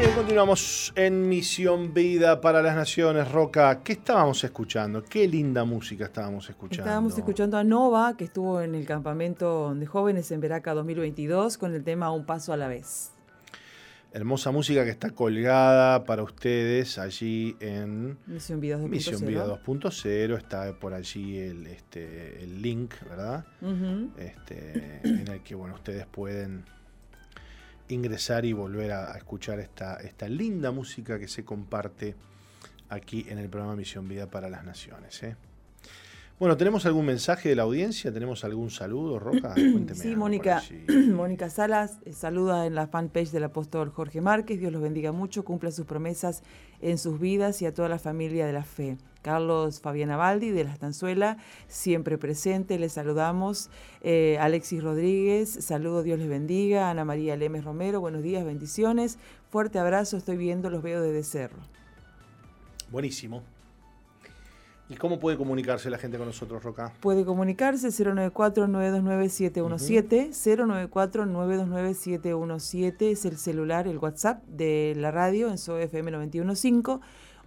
bien, continuamos en Misión Vida para las Naciones. Roca, ¿qué estábamos escuchando? Qué linda música estábamos escuchando. Estábamos escuchando a Nova, que estuvo en el campamento de jóvenes en Veraca 2022 con el tema Un Paso a la Vez. Hermosa música que está colgada para ustedes allí en Misión Vida 2.0. Misión Vida 2.0. Está por allí el, este, el link, ¿verdad? este, en el que bueno, ustedes pueden ingresar y volver a, escuchar esta, esta linda música que se comparte aquí en el programa Misión Vida para las Naciones. ¿eh? Bueno, ¿tenemos algún mensaje de la audiencia? ¿Tenemos algún saludo, Roca? Cuénteme sí, Mónica, Mónica Salas eh, saluda en la fanpage del apóstol Jorge Márquez. Dios los bendiga mucho, cumpla sus promesas en sus vidas y a toda la familia de la fe. Carlos Fabiana Baldi de La Estanzuela, siempre presente, les saludamos. Eh, Alexis Rodríguez, saludo, Dios les bendiga. Ana María Lemes Romero, buenos días, bendiciones. Fuerte abrazo, estoy viendo, los veo desde Cerro. Buenísimo. ¿Y cómo puede comunicarse la gente con nosotros, Roca? Puede comunicarse 094-929-717, 094-929-717 es el celular, el WhatsApp de la radio en SOFM 915,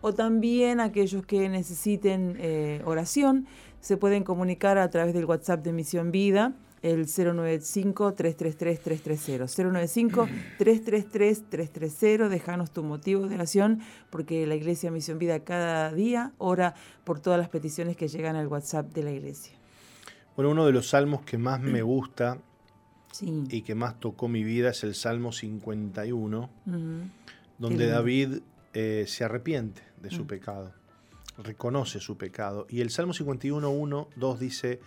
o también aquellos que necesiten eh, oración se pueden comunicar a través del WhatsApp de Misión Vida el 095-333-330. 095-333-330. Déjanos tu motivo de oración, porque la Iglesia Misión Vida cada día ora por todas las peticiones que llegan al WhatsApp de la Iglesia. Bueno, uno de los salmos que más me gusta y que más tocó mi vida es el Salmo 51, donde David eh, se arrepiente de su mm. pecado, reconoce su pecado. Y el Salmo 51, 1, 2 dice,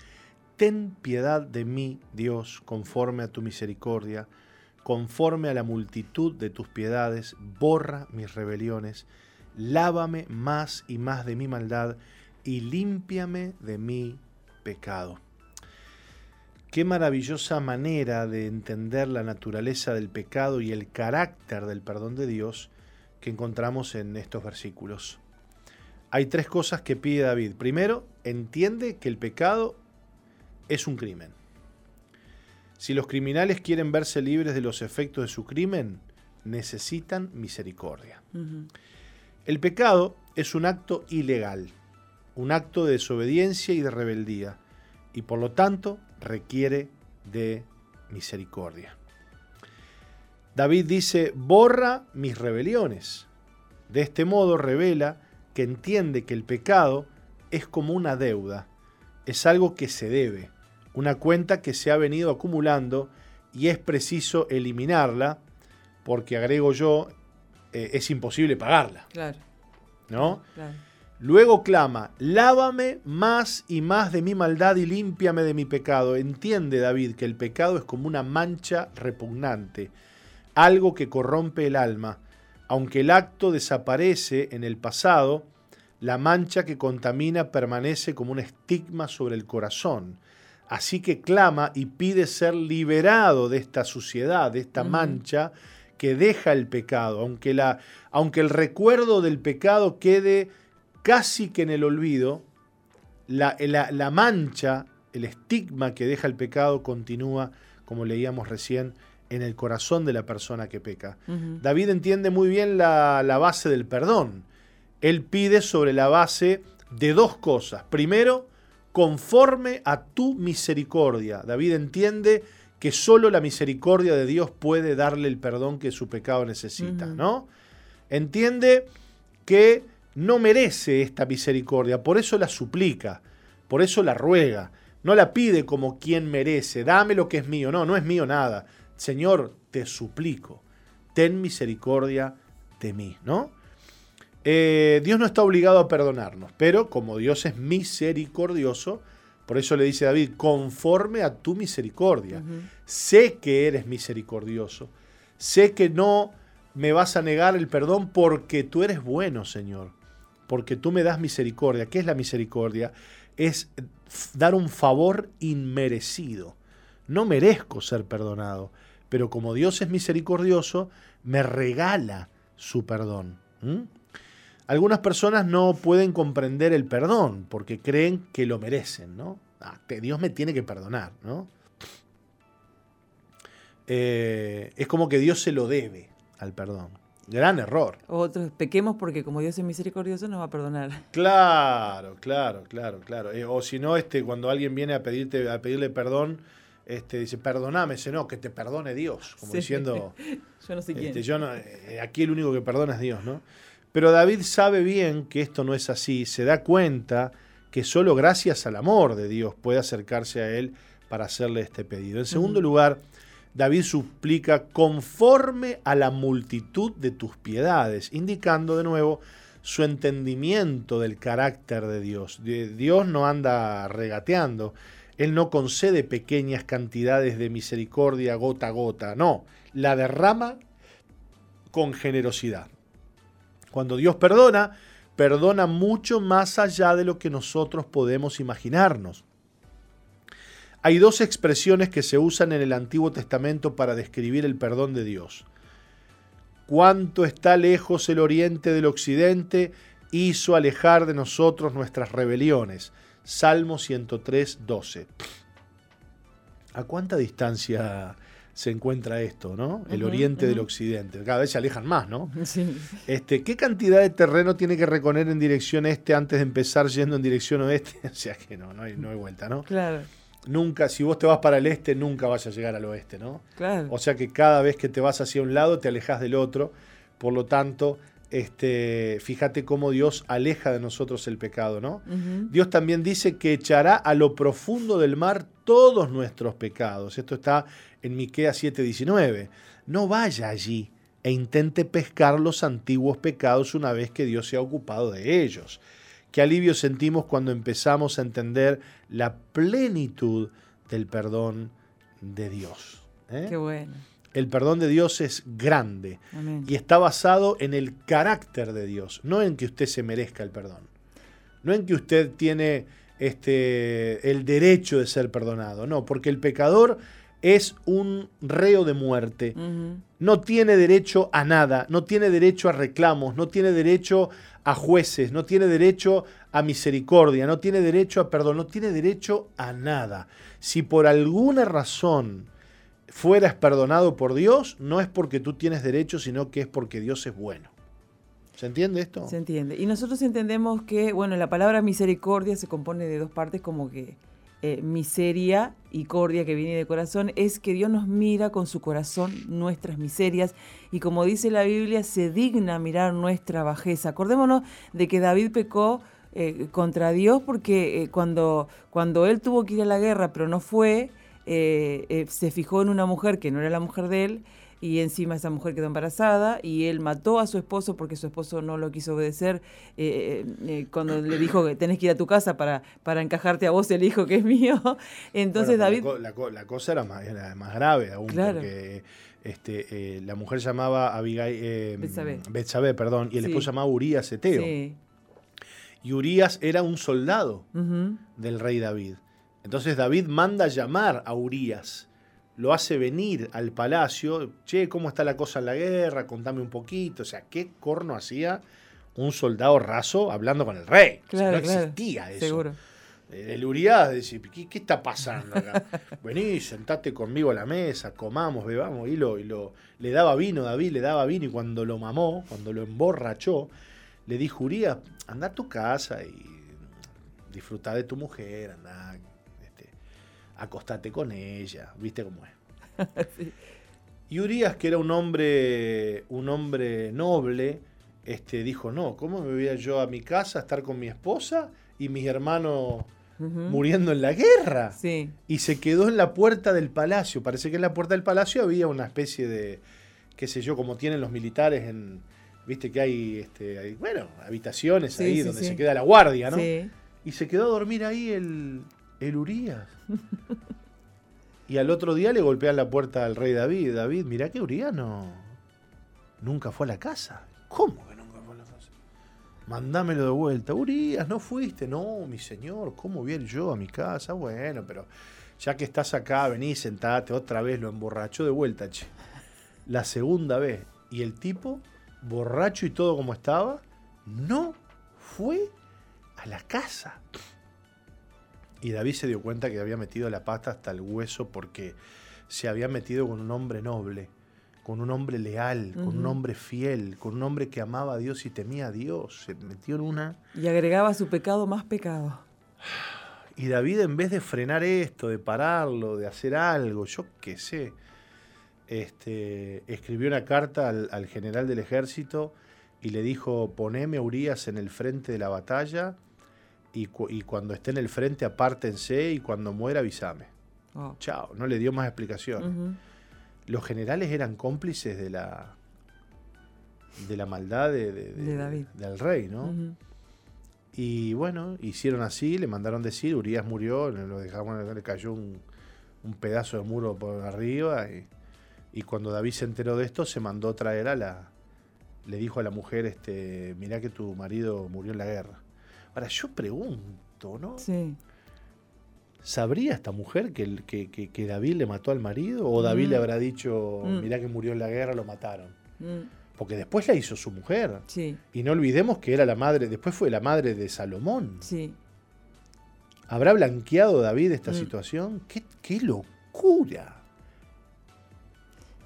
Ten piedad de mí, Dios, conforme a tu misericordia, conforme a la multitud de tus piedades, borra mis rebeliones, lávame más y más de mi maldad y límpiame de mi pecado. Qué maravillosa manera de entender la naturaleza del pecado y el carácter del perdón de Dios que encontramos en estos versículos. Hay tres cosas que pide David. Primero, entiende que el pecado es un crimen. Si los criminales quieren verse libres de los efectos de su crimen, necesitan misericordia. El pecado es un acto ilegal, un acto de desobediencia y de rebeldía, y por lo tanto requiere de misericordia. David dice, borra mis rebeliones. De este modo revela que entiende que el pecado es como una deuda, es algo que se debe, una cuenta que se ha venido acumulando y es preciso eliminarla porque, agrego yo, eh, es imposible pagarla. Claro. ¿No? Luego clama, lávame más y más de mi maldad y límpiame de mi pecado. Entiende David que el pecado es como una mancha repugnante, algo que corrompe el alma. Aunque el acto desaparece en el pasado, la mancha que contamina permanece como un estigma sobre el corazón. Así que clama y pide ser liberado de esta suciedad, de esta mancha que deja el pecado, aunque, la, aunque el recuerdo del pecado quede casi que en el olvido, la, la, mancha, el estigma que deja el pecado continúa, como leíamos recién, en el corazón de la persona que peca. David entiende muy bien la, la base del perdón. Él pide sobre la base de dos cosas. Primero, conforme a tu misericordia. David entiende que solo la misericordia de Dios puede darle el perdón que su pecado necesita, ¿no? Entiende que no merece esta misericordia, por eso la suplica, por eso la ruega, no la pide como quien merece, dame lo que es mío, no, no es mío nada. Señor, te suplico, ten misericordia de mí, ¿no? Eh, Dios no está obligado a perdonarnos, pero como Dios es misericordioso, por eso le dice David, conforme a tu misericordia. Sé que eres misericordioso. Sé que no me vas a negar el perdón porque tú eres bueno, Señor. Porque tú me das misericordia. ¿Qué es la misericordia? Es dar un favor inmerecido. No merezco ser perdonado, pero como Dios es misericordioso, me regala su perdón. Algunas personas no pueden comprender el perdón porque creen que lo merecen, ¿no? Ah, Dios me tiene que perdonar, ¿no? Eh, es como que Dios se lo debe al perdón. Gran error. Otros, pequemos porque como Dios es misericordioso nos va a perdonar. Claro, claro, claro, claro. Eh, o si no, este, cuando alguien viene a pedirte, a pedirle perdón, este, dice, perdoname, dice, no, que te perdone Dios. Como diciendo, yo no sé quién. Este, yo no, eh, aquí el único que perdona es Dios, ¿no? Pero David sabe bien que esto no es así, se da cuenta que solo gracias al amor de Dios puede acercarse a él para hacerle este pedido. En segundo lugar, David suplica conforme a la multitud de tus piedades, indicando de nuevo su entendimiento del carácter de Dios. Dios no anda regateando, Él no concede pequeñas cantidades de misericordia gota a gota, no, la derrama con generosidad. Cuando Dios perdona, perdona mucho más allá de lo que nosotros podemos imaginarnos. Hay dos expresiones que se usan en el Antiguo Testamento para describir el perdón de Dios. Cuánto está lejos el oriente del occidente, hizo alejar de nosotros nuestras rebeliones. Salmo 103, 12. ¿A cuánta distancia se encuentra esto, ¿no? El oriente del occidente. Cada vez se alejan más, ¿no? Sí. Este, ¿Qué cantidad de terreno tiene que recorrer en dirección este antes de empezar yendo en dirección oeste? o sea que no, no hay, no hay vuelta, ¿no? Claro. Nunca, si vos te vas para el este, nunca vas a llegar al oeste, ¿no? Claro. O sea que cada vez que te vas hacia un lado, te alejas del otro. Por lo tanto, este, fíjate cómo Dios aleja de nosotros el pecado, ¿no? Dios también dice que echará a lo profundo del mar todos nuestros pecados. Esto está en Miqueas 7:19. No vaya allí e intente pescar los antiguos pecados una vez que Dios se ha ocupado de ellos. Qué alivio sentimos cuando empezamos a entender la plenitud del perdón de Dios. ¿eh? Qué bueno. El perdón de Dios es grande y está basado en el carácter de Dios, no en que usted se merezca el perdón, no en que usted tiene este, el derecho de ser perdonado, no, porque el pecador es un reo de muerte. No tiene derecho a nada, no tiene derecho a reclamos, no tiene derecho a jueces, no tiene derecho a misericordia, no tiene derecho a perdón, no tiene derecho a nada. Si por alguna razón fueras perdonado por Dios, no es porque tú tienes derecho, sino que es porque Dios es bueno. ¿Se entiende esto? Se entiende. Y nosotros entendemos que, bueno, la palabra misericordia se compone de dos partes como que eh, miseria y cordia que viene de corazón, es que Dios nos mira con su corazón nuestras miserias y como dice la Biblia, se digna mirar nuestra bajeza. Acordémonos de que David pecó eh, contra Dios porque eh, cuando, cuando él tuvo que ir a la guerra pero no fue, se fijó en una mujer que no era la mujer de él y encima esa mujer quedó embarazada y él mató a su esposo porque su esposo no lo quiso obedecer eh, eh, eh, cuando le dijo que tenés que ir a tu casa para, para encajarte a vos el hijo que es mío. Entonces David... La, cosa era más, más grave aún porque este, la mujer llamaba Abigail... Betsabé. perdón, y el esposo llamaba Urias Eteo. Y Urias era un soldado del rey David. Entonces David manda llamar a Urias lo hace venir al palacio, che, ¿cómo está la cosa en la guerra? Contame un poquito. O sea, ¿qué corno hacía un soldado raso hablando con el rey? no existía eso. Seguro. El Urias decía, ¿qué, ¿qué, está pasando acá? Vení, sentate conmigo a la mesa, comamos, bebamos. Y, lo, y lo, le daba vino, David le daba vino. Y cuando lo mamó, cuando lo emborrachó, le dijo, Urias, anda a tu casa y disfruta de tu mujer, anda, acostate con ella, ¿viste cómo es? Y Urias, que era un hombre, un hombre noble, este, dijo, no, ¿cómo me voy a yo a mi casa a estar con mi esposa y mis hermanos muriendo en la guerra? Sí. Y se quedó en la puerta del palacio. Parece que en la puerta del palacio había una especie de, qué sé yo, como tienen los militares en, viste que hay, este, bueno, habitaciones ahí donde se queda la guardia, ¿no? Y se quedó a dormir ahí el, el Urias. y al otro día le golpean la puerta al rey David. David, mirá que Urias no. Nunca fue a la casa. ¿Cómo que nunca fue a la casa? Mandámelo de vuelta. Urias, no fuiste. No, mi señor, ¿cómo voy yo a mi casa? Bueno, pero ya que estás acá, vení, sentate otra vez, lo emborrachó de vuelta, che. La segunda vez. Y el tipo, borracho y todo como estaba, no fue a la casa. Y David se dio cuenta que había metido la pata hasta el hueso porque se había metido con un hombre noble, con un hombre leal, con un hombre fiel, con un hombre que amaba a Dios y temía a Dios. Se metió en una... Y agregaba su pecado más pecado. Y David en vez de frenar esto, de pararlo, de hacer algo, yo qué sé, este, escribió una carta al, general del ejército y le dijo, poneme a Urias en el frente de la batalla y, cuando esté en el frente apártense y cuando muera avísame. Oh. Chao, no le dio más explicaciones los generales eran cómplices de la de la maldad de, del rey, ¿no? Y bueno, hicieron así, le mandaron decir, Urias murió, lo dejamos, le cayó un, pedazo de muro por arriba y, cuando David se enteró de esto se mandó traer a la, le dijo a la mujer, este, mirá que tu marido murió en la guerra. Ahora yo pregunto, ¿no? Sí. ¿Sabría esta mujer que, que, David le mató al marido? ¿O David le mm. habrá dicho, mm. mirá que murió en la guerra, lo mataron? Mm. Porque después la hizo su mujer. Sí. Y no olvidemos que era la madre, después fue la madre de Salomón. Sí. ¿Habrá blanqueado David esta situación? ¿Qué, locura!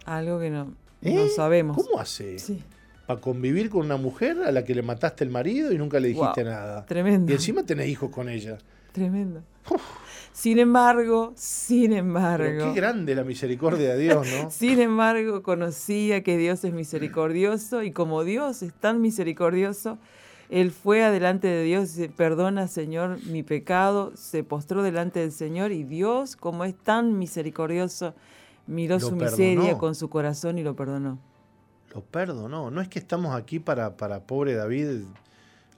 Algo que no, ¿Eh? sabemos. ¿Cómo hace? Sí. Para convivir con una mujer a la que le mataste el marido y nunca le dijiste nada. Tremendo. Y encima tenés hijos con ella. Tremendo. Sin embargo, sin embargo. qué grande la misericordia de Dios, ¿no? sin embargo, conocía que Dios es misericordioso y como Dios es tan misericordioso, él fue adelante de Dios y dice, perdona Señor mi pecado, se postró delante del Señor y Dios, como es tan misericordioso, miró su miseria con su corazón y lo perdonó. Lo perdonó. No es que estamos aquí para, para pobre David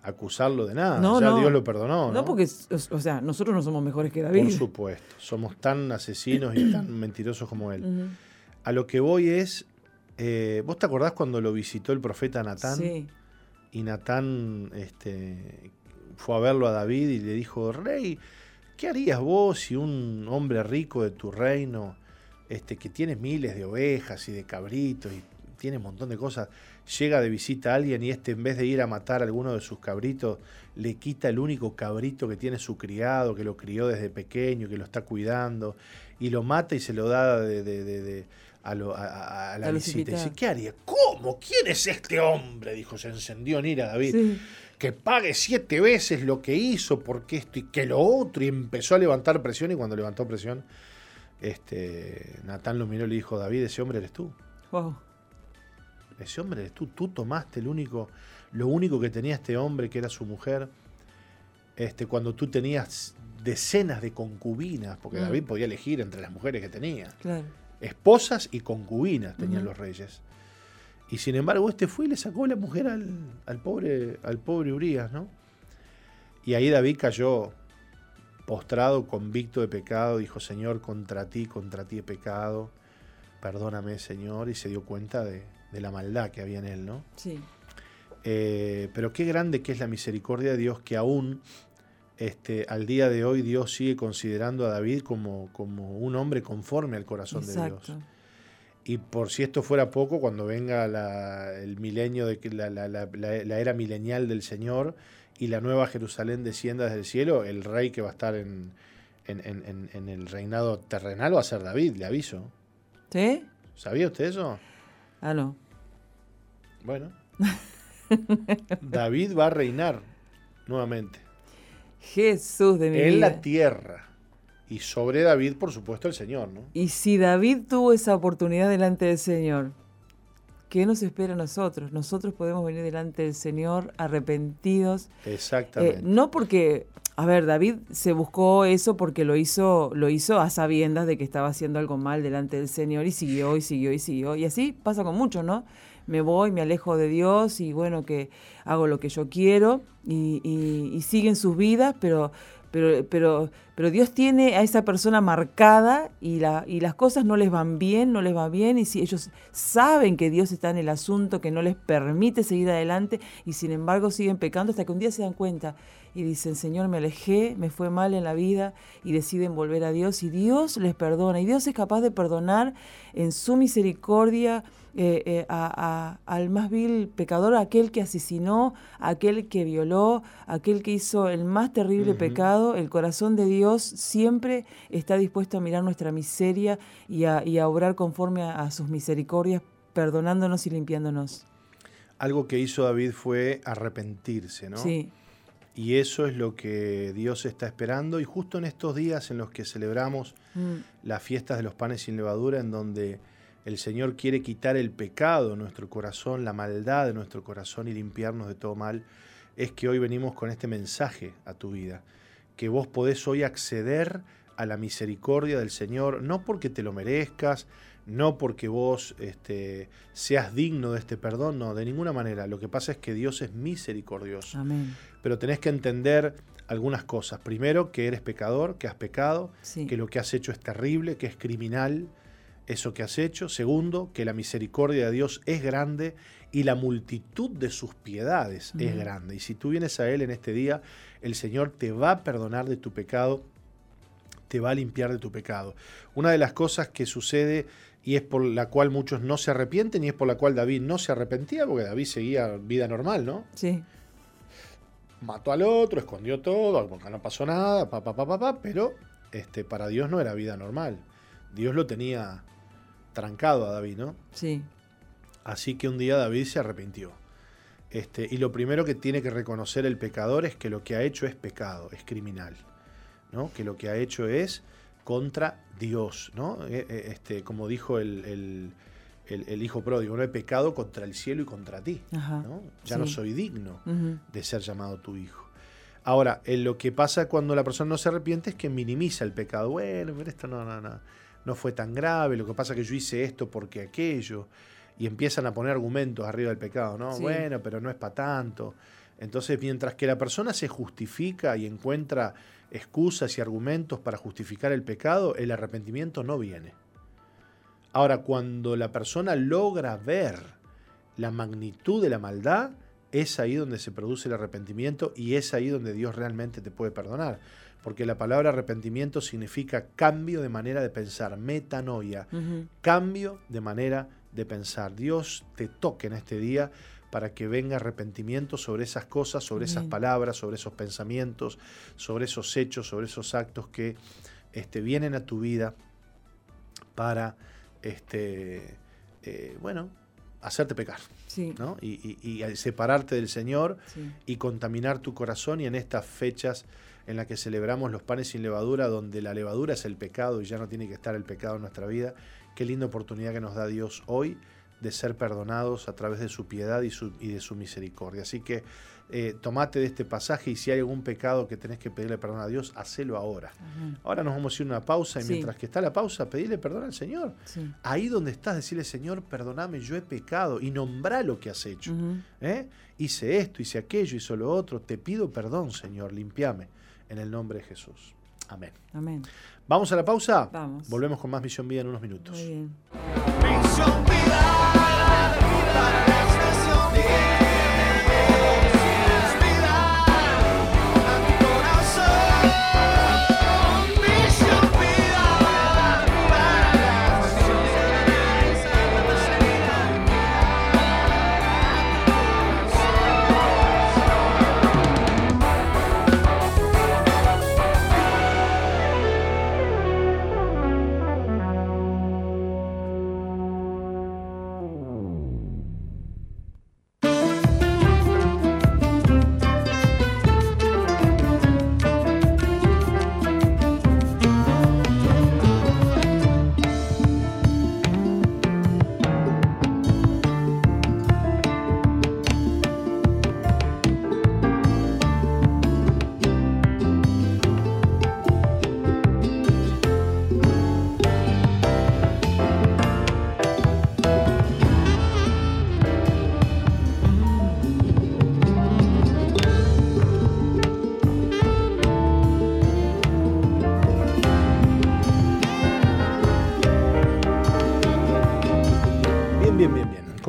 acusarlo de nada. No, ya Dios lo perdonó. ¿no? no, porque, o sea, nosotros no somos mejores que David. Por supuesto, somos tan asesinos y tan mentirosos como él. A lo que voy es, eh, ¿vos te acordás cuando lo visitó el profeta Natán? Sí. Y Natán este, fue a verlo a David y le dijo, Rey, ¿qué harías vos si un hombre rico de tu reino, este, que tiene miles de ovejas y de cabritos y tiene un montón de cosas, llega de visita a alguien y este en vez de ir a matar a alguno de sus cabritos, le quita el único cabrito que tiene su criado, que lo crió desde pequeño, que lo está cuidando, y lo mata y se lo da de, a, la visita. Y dice, ¿qué haría? ¿Cómo? ¿Quién es este hombre? Dijo, se encendió en ira David. Que pague siete veces lo que hizo, porque esto y que lo otro. Y empezó a levantar presión y cuando levantó presión, este, Natán lo miró y le dijo, David, ese hombre eres tú. Wow ese hombre tú, tú tomaste el único, lo único que tenía este hombre, que era su mujer, este, cuando tú tenías decenas de concubinas, porque mm. David podía elegir entre las mujeres que tenía. Esposas y concubinas tenían los reyes. Y sin embargo, este fue y le sacó la mujer al, pobre, al pobre Urias, ¿no? Y ahí David cayó postrado, convicto de pecado, dijo, Señor, contra ti, contra ti he pecado, perdóname, Señor, y se dio cuenta de, de la maldad que había en él, ¿no? Sí. Eh, pero qué grande que es la misericordia de Dios que aún este, al día de hoy Dios sigue considerando a David como, como un hombre conforme al corazón de Dios. Y por si esto fuera poco, cuando venga el milenio, de la, la, la, era milenial del Señor y la nueva Jerusalén descienda desde el cielo, el rey que va a estar en, en, en el reinado terrenal va a ser David, le aviso. ¿Sí? ¿Sabía usted eso? Ah, no. Bueno. David va a reinar nuevamente. Jesús de mi en la tierra. Y sobre David, por supuesto, el Señor, ¿no? Y si David tuvo esa oportunidad delante del Señor, ¿qué nos espera a nosotros? Nosotros podemos venir delante del Señor arrepentidos. Exactamente. Eh, no porque, a ver, David se buscó eso porque lo hizo, lo hizo a sabiendas de que estaba haciendo algo mal delante del Señor y siguió y siguió y siguió. Y así pasa con muchos, ¿no? Me voy, me alejo de Dios y bueno, que hago lo que yo quiero y, y siguen sus vidas, pero pero, pero, pero Dios tiene a esa persona marcada y, la, y las cosas no les van bien, no les va bien, y si ellos saben que Dios está en el asunto, que no les permite seguir adelante, y sin embargo siguen pecando hasta que un día se dan cuenta y dicen, Señor, me alejé, me fue mal en la vida, y deciden volver a Dios, y Dios les perdona, y Dios es capaz de perdonar en su misericordia eh, eh, al más vil pecador, aquel que asesinó, aquel que violó, aquel que hizo el más terrible pecado, el corazón de Dios siempre está dispuesto a mirar nuestra miseria y a, obrar conforme a, sus misericordias perdonándonos y limpiándonos. Algo que hizo David fue arrepentirse, ¿no? Sí. Y eso es lo que Dios está esperando. Y justo en estos días en los que celebramos mm. las fiestas de los panes sin levadura, en donde el Señor quiere quitar el pecado de nuestro corazón, la maldad de nuestro corazón y limpiarnos de todo mal, es que hoy venimos con este mensaje a tu vida, que vos podés hoy acceder a la misericordia del Señor, no porque te lo merezcas, no porque vos este, seas digno de este perdón, no, de ninguna manera. Lo que pasa es que Dios es misericordioso. Amén. Pero tenés que entender algunas cosas. Primero, que eres pecador, que has pecado, que lo que has hecho es terrible, que es criminal eso que has hecho. Segundo, que la misericordia de Dios es grande y la multitud de sus piedades es grande. Y si tú vienes a Él en este día, el Señor te va a perdonar de tu pecado, te va a limpiar de tu pecado. Una de las cosas que sucede y es por la cual muchos no se arrepienten y es por la cual David no se arrepentía, porque David seguía vida normal, ¿no? Sí. Mató al otro, escondió todo, porque no pasó nada, pa, pa, pa, pa, pero este, para Dios no era vida normal. Dios lo tenía trancado a David, ¿no? Sí. Así que un día David se arrepintió. Este, y lo primero que tiene que reconocer el pecador es que lo que ha hecho es pecado, es criminal. ¿no? Que lo que ha hecho es contra Dios, ¿no? Eh, eh, este, como dijo el, hijo pródigo, no he pecado contra el cielo y contra ti. Ya no soy digno de ser llamado tu hijo. Ahora, lo que pasa cuando la persona no se arrepiente es que minimiza el pecado. Bueno, pero esto no, no, no, no fue tan grave, lo que pasa es que yo hice esto porque aquello. Y empiezan a poner argumentos arriba del pecado, ¿no? Bueno, pero no es para tanto. Entonces, mientras que la persona se justifica y encuentra excusas y argumentos para justificar el pecado, el arrepentimiento no viene. Ahora, cuando la persona logra ver la magnitud de la maldad, es ahí donde se produce el arrepentimiento y es ahí donde Dios realmente te puede perdonar. Porque la palabra arrepentimiento significa cambio de manera de pensar, metanoia, cambio de manera de pensar. Dios te toque en este día para que venga arrepentimiento sobre esas cosas, sobre esas palabras, sobre esos pensamientos, sobre esos hechos, sobre esos actos que este, vienen a tu vida para, este, eh, bueno, hacerte pecar. ¿no? Y, separarte del Señor y contaminar tu corazón y en estas fechas en las que celebramos los panes sin levadura, donde la levadura es el pecado y ya no tiene que estar el pecado en nuestra vida, qué linda oportunidad que nos da Dios hoy de ser perdonados a través de su piedad y, de su misericordia. Así que eh, tomate de este pasaje y si hay algún pecado que tenés que pedirle perdón a Dios, hacelo ahora. Ahora nos vamos a ir a una pausa y mientras que está la pausa, pedirle perdón al Señor. Ahí donde estás, decirle, Señor, perdóname, yo he pecado y nombra lo que has hecho. ¿Eh? Hice esto, hice aquello, hice lo otro, te pido perdón, Señor, limpiame en el nombre de Jesús. Amén. Amén. ¿Vamos a la pausa? Vamos. Volvemos con más Misión Vida en unos minutos. Muy bien.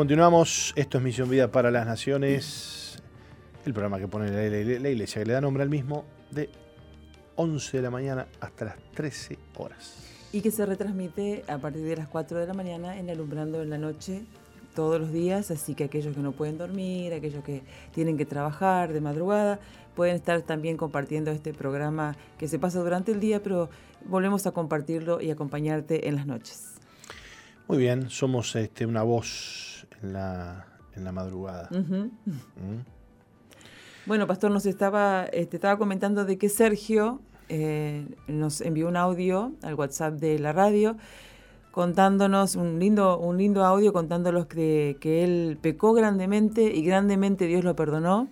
Continuamos, esto es Misión Vida para las Naciones, el programa que pone la, iglesia, que le da nombre al mismo, de 11 de la mañana hasta las 13 horas. Y que se retransmite a partir de las 4 de la mañana en Alumbrando en la Noche todos los días, así que aquellos que no pueden dormir, aquellos que tienen que trabajar de madrugada, pueden estar también compartiendo este programa que se pasa durante el día, pero volvemos a compartirlo y acompañarte en las noches. Muy bien, somos este, una voz en la, en la madrugada. ¿Mm? Bueno, Pastor, nos estaba, este, estaba comentando de que Sergio eh, nos envió un audio al WhatsApp de la radio contándonos un lindo, un lindo audio contándonos que, que él pecó grandemente y grandemente Dios lo perdonó,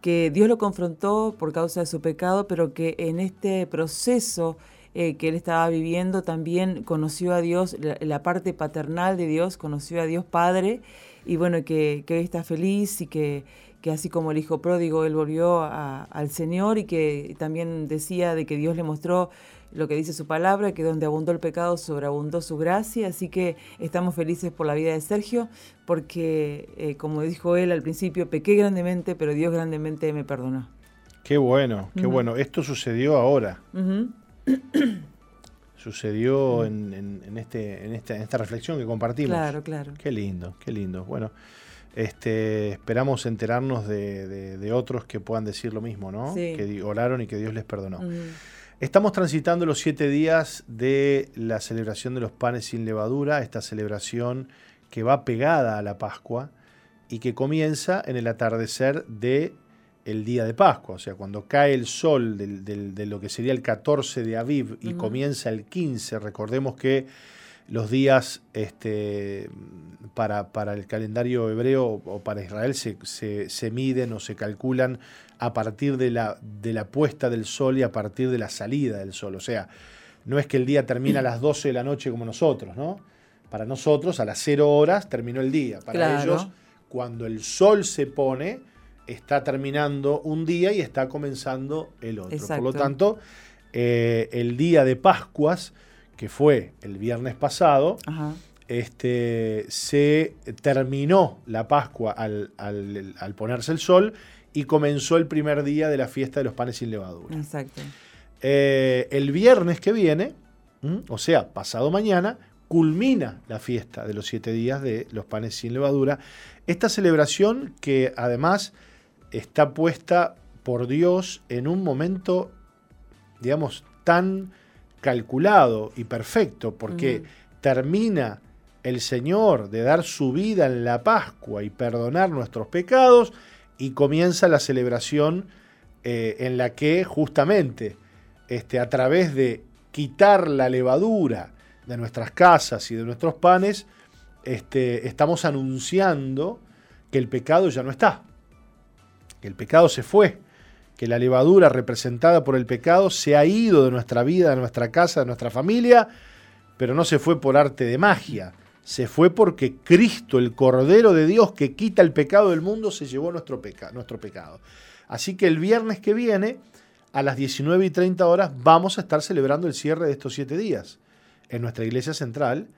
que Dios lo confrontó por causa de su pecado, pero que en este proceso eh, que él estaba viviendo también conoció a Dios, la, parte paternal de Dios, conoció a Dios Padre, y bueno, que, que hoy está feliz y que, que así como el hijo pródigo, él volvió al Señor y que también decía de que Dios le mostró lo que dice su palabra, que donde abundó el pecado, sobreabundó su gracia. Así que estamos felices por la vida de Sergio, porque, eh, como dijo él al principio, pequé grandemente, pero Dios grandemente me perdonó. Qué bueno, qué bueno. Esto sucedió ahora. Sucedió en, este, en, esta, en esta reflexión que compartimos. Claro, claro. Qué lindo, qué lindo. Bueno, este, esperamos enterarnos de, otros que puedan decir lo mismo, ¿no? Que oraron y que Dios les perdonó. Estamos transitando los siete días de la celebración de los panes sin levadura, esta celebración que va pegada a la Pascua y que comienza en el atardecer de el día de Pascua, o sea, cuando cae el sol de lo que sería el 14 de Aviv y comienza el 15, recordemos que los días este, para, para, el calendario hebreo o para Israel se, se, miden o se calculan a partir de la, de la puesta del sol y a partir de la salida del sol. O sea, no es que el día termina a las 12 de la noche como nosotros, ¿no? Para nosotros a las 0 horas terminó el día. Para ellos, cuando el sol se pone, está terminando un día y está comenzando el otro. Por lo tanto, eh, el día de Pascuas que fue el viernes pasado, Este, se terminó la Pascua al, ponerse el sol y comenzó el primer día de la fiesta de los panes sin levadura. Exacto. Eh, el viernes que viene, o sea, pasado mañana, culmina la fiesta de los siete días de los panes sin levadura. Esta celebración que además está puesta por Dios en un momento, digamos, tan calculado y perfecto, porque termina el Señor de dar su vida en la Pascua y perdonar nuestros pecados, y comienza la celebración eh, en la que justamente este, a través de quitar la levadura de nuestras casas y de nuestros panes, este, estamos anunciando que el pecado ya no está, que el pecado se fue, que la levadura representada por el pecado se ha ido de nuestra vida, de nuestra casa, de nuestra familia, pero no se fue por arte de magia, se fue porque Cristo, el Cordero de Dios que quita el pecado del mundo, se llevó nuestro, nuestro pecado. Así que el viernes que viene, a las 19 y 30 horas, vamos a estar celebrando el cierre de estos siete días en nuestra iglesia central,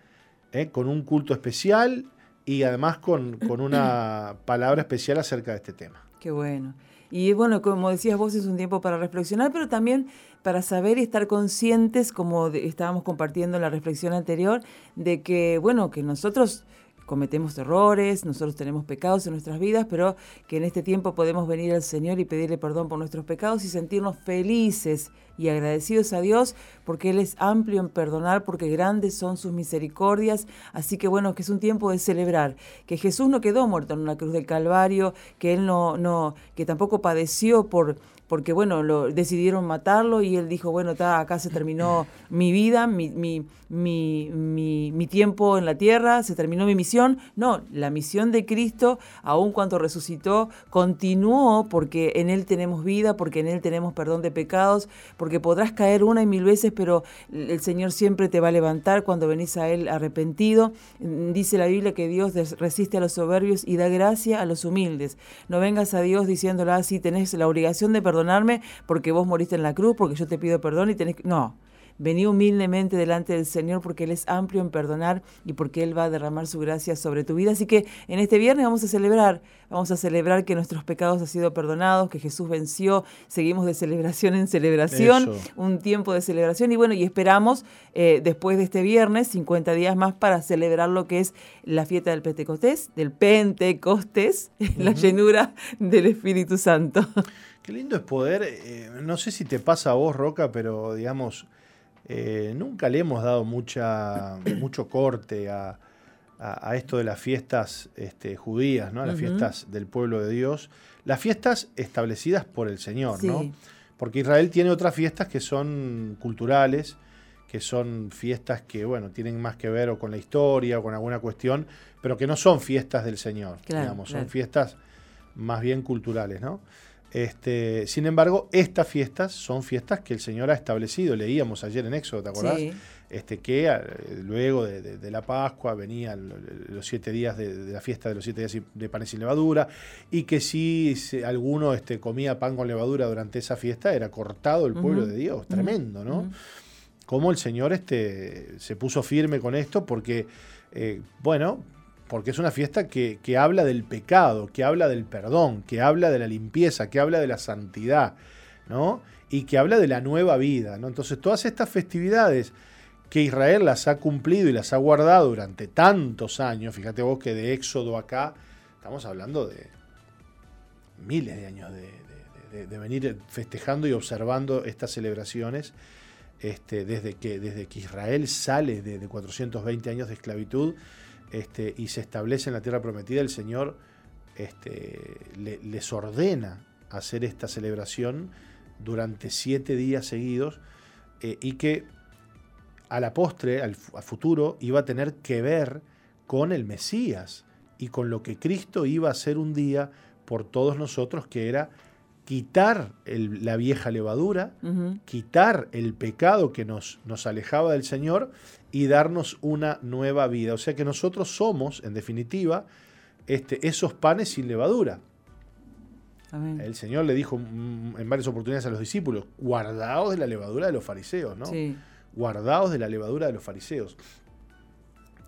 ¿eh? con un culto especial y además con, con una palabra especial acerca de este tema. Qué bueno. Y bueno, como decías vos, es un tiempo para reflexionar, pero también para saber y estar conscientes, como estábamos compartiendo en la reflexión anterior, de que, bueno, que nosotros cometemos errores, nosotros tenemos pecados en nuestras vidas, pero que en este tiempo podemos venir al Señor y pedirle perdón por nuestros pecados y sentirnos felices y agradecidos a Dios porque Él es amplio en perdonar, porque grandes son sus misericordias. Así que bueno, que es un tiempo de celebrar, que Jesús no quedó muerto en una cruz del Calvario, que Él no, no, que tampoco padeció por porque bueno, lo, decidieron matarlo y él dijo, bueno, acá se terminó mi vida, mi, mi, mi, mi, tiempo en la tierra, se terminó mi misión. No, la misión de Cristo, aun cuando resucitó, continuó porque en Él tenemos vida, porque en Él tenemos perdón de pecados, porque podrás caer una y mil veces, pero el Señor siempre te va a levantar cuando venís a Él arrepentido. Dice la Biblia que Dios resiste a los soberbios y da gracia a los humildes. No vengas a Dios diciéndole así, tenés la obligación de perdonar perdonarme porque vos moriste en la cruz, porque yo te pido perdón y tenés que... No, vení humildemente delante del Señor porque Él es amplio en perdonar y porque Él va a derramar su gracia sobre tu vida. Así que en este viernes vamos a celebrar, vamos a celebrar que nuestros pecados han sido perdonados, que Jesús venció, seguimos de celebración en celebración, un tiempo de celebración. Y bueno, y esperamos eh, después de este viernes 50 días más para celebrar lo que es la fiesta del Pentecostés, del Pentecostés, la llenura del Espíritu Santo. Qué lindo es poder, eh, no sé si te pasa a vos, Roca, pero digamos, eh, nunca le hemos dado mucha, mucho corte a, esto de las fiestas este, judías, ¿no? a las fiestas del pueblo de Dios, las fiestas establecidas por el Señor, ¿no? porque Israel tiene otras fiestas que son culturales, que son fiestas que, bueno, tienen más que ver o con la historia o con alguna cuestión, pero que no son fiestas del Señor, digamos, son fiestas más bien culturales, ¿no? Este, sin embargo, estas fiestas son fiestas que el Señor ha establecido. Leíamos ayer en Éxodo, ¿te acordás? Este, que eh, luego de, la Pascua venían los siete días de, la fiesta de los siete días de panes sin levadura, y que si, alguno este, comía pan con levadura durante esa fiesta, era cortado el pueblo de Dios. Tremendo, ¿no? Cómo el Señor este, se puso firme con esto, porque, eh, bueno, porque es una fiesta que, habla del pecado, que habla del perdón, que habla de la limpieza, que habla de la santidad, ¿no? Y que habla de la nueva vida, ¿no? Entonces, todas estas festividades que Israel las ha cumplido y las ha guardado durante tantos años, fíjate vos que de Éxodo acá, estamos hablando de miles de años de, venir festejando y observando estas celebraciones, este, desde, que, desde que Israel sale de, de 420 años de esclavitud, este, y se establece en la tierra prometida, el Señor este, les ordena hacer esta celebración durante siete días seguidos eh, y que a la postre, al, futuro, iba a tener que ver con el Mesías y con lo que Cristo iba a hacer un día por todos nosotros, que era quitar la vieja levadura, quitar el pecado que nos, nos alejaba del Señor y darnos una nueva vida. O sea que nosotros somos, en definitiva, este, esos panes sin levadura. El Señor le dijo en varias oportunidades a los discípulos, guardaos de la levadura de los fariseos, ¿no? Guardaos de la levadura de los fariseos.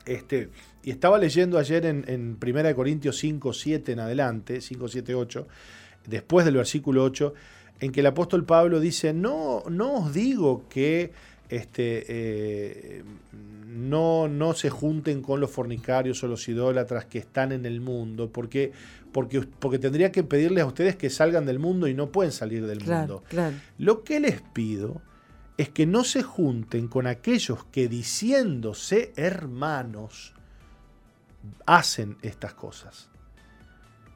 Este, y estaba leyendo ayer en, en 1 Corintios 5, 7 en adelante, 5, 7, 8, después del versículo 8, en que el apóstol Pablo dice, no, no os digo que este, eh, no, no se junten con los fornicarios o los idólatras que están en el mundo, porque, porque, porque tendría que pedirles a ustedes que salgan del mundo y no pueden salir del mundo. Lo que les pido es que no se junten con aquellos que diciéndose hermanos hacen estas cosas.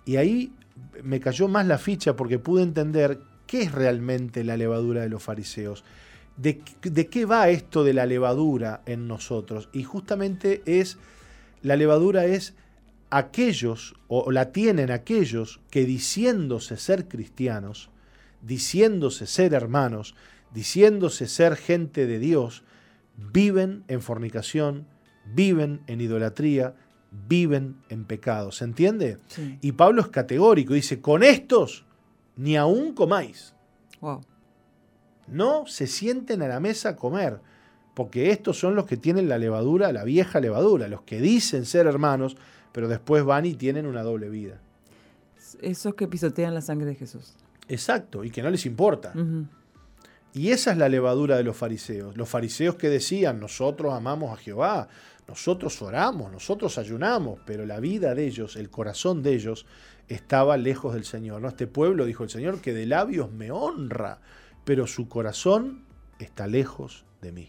Y ahí me cayó más la ficha porque pude entender qué es realmente la levadura de los fariseos. ¿De, qué va esto de la levadura en nosotros? Y justamente es, la levadura es aquellos, o la tienen aquellos que diciéndose ser cristianos, diciéndose ser hermanos, diciéndose ser gente de Dios, viven en fornicación, viven en idolatría, viven en pecado. ¿Se entiende? Y Pablo es categórico, dice, con estos ni aún comáis. No se sienten a la mesa a comer, porque estos son los que tienen la levadura, la vieja levadura, los que dicen ser hermanos, pero después van y tienen una doble vida. Esos que pisotean la sangre de Jesús. Exacto, y que no les importa. Y esa es la levadura de los fariseos. Los fariseos que decían, nosotros amamos a Jehová, nosotros oramos, nosotros ayunamos, pero la vida de ellos, el corazón de ellos, estaba lejos del Señor. ¿no? Este pueblo, dijo el Señor, que de labios me honra, pero su corazón está lejos de mí.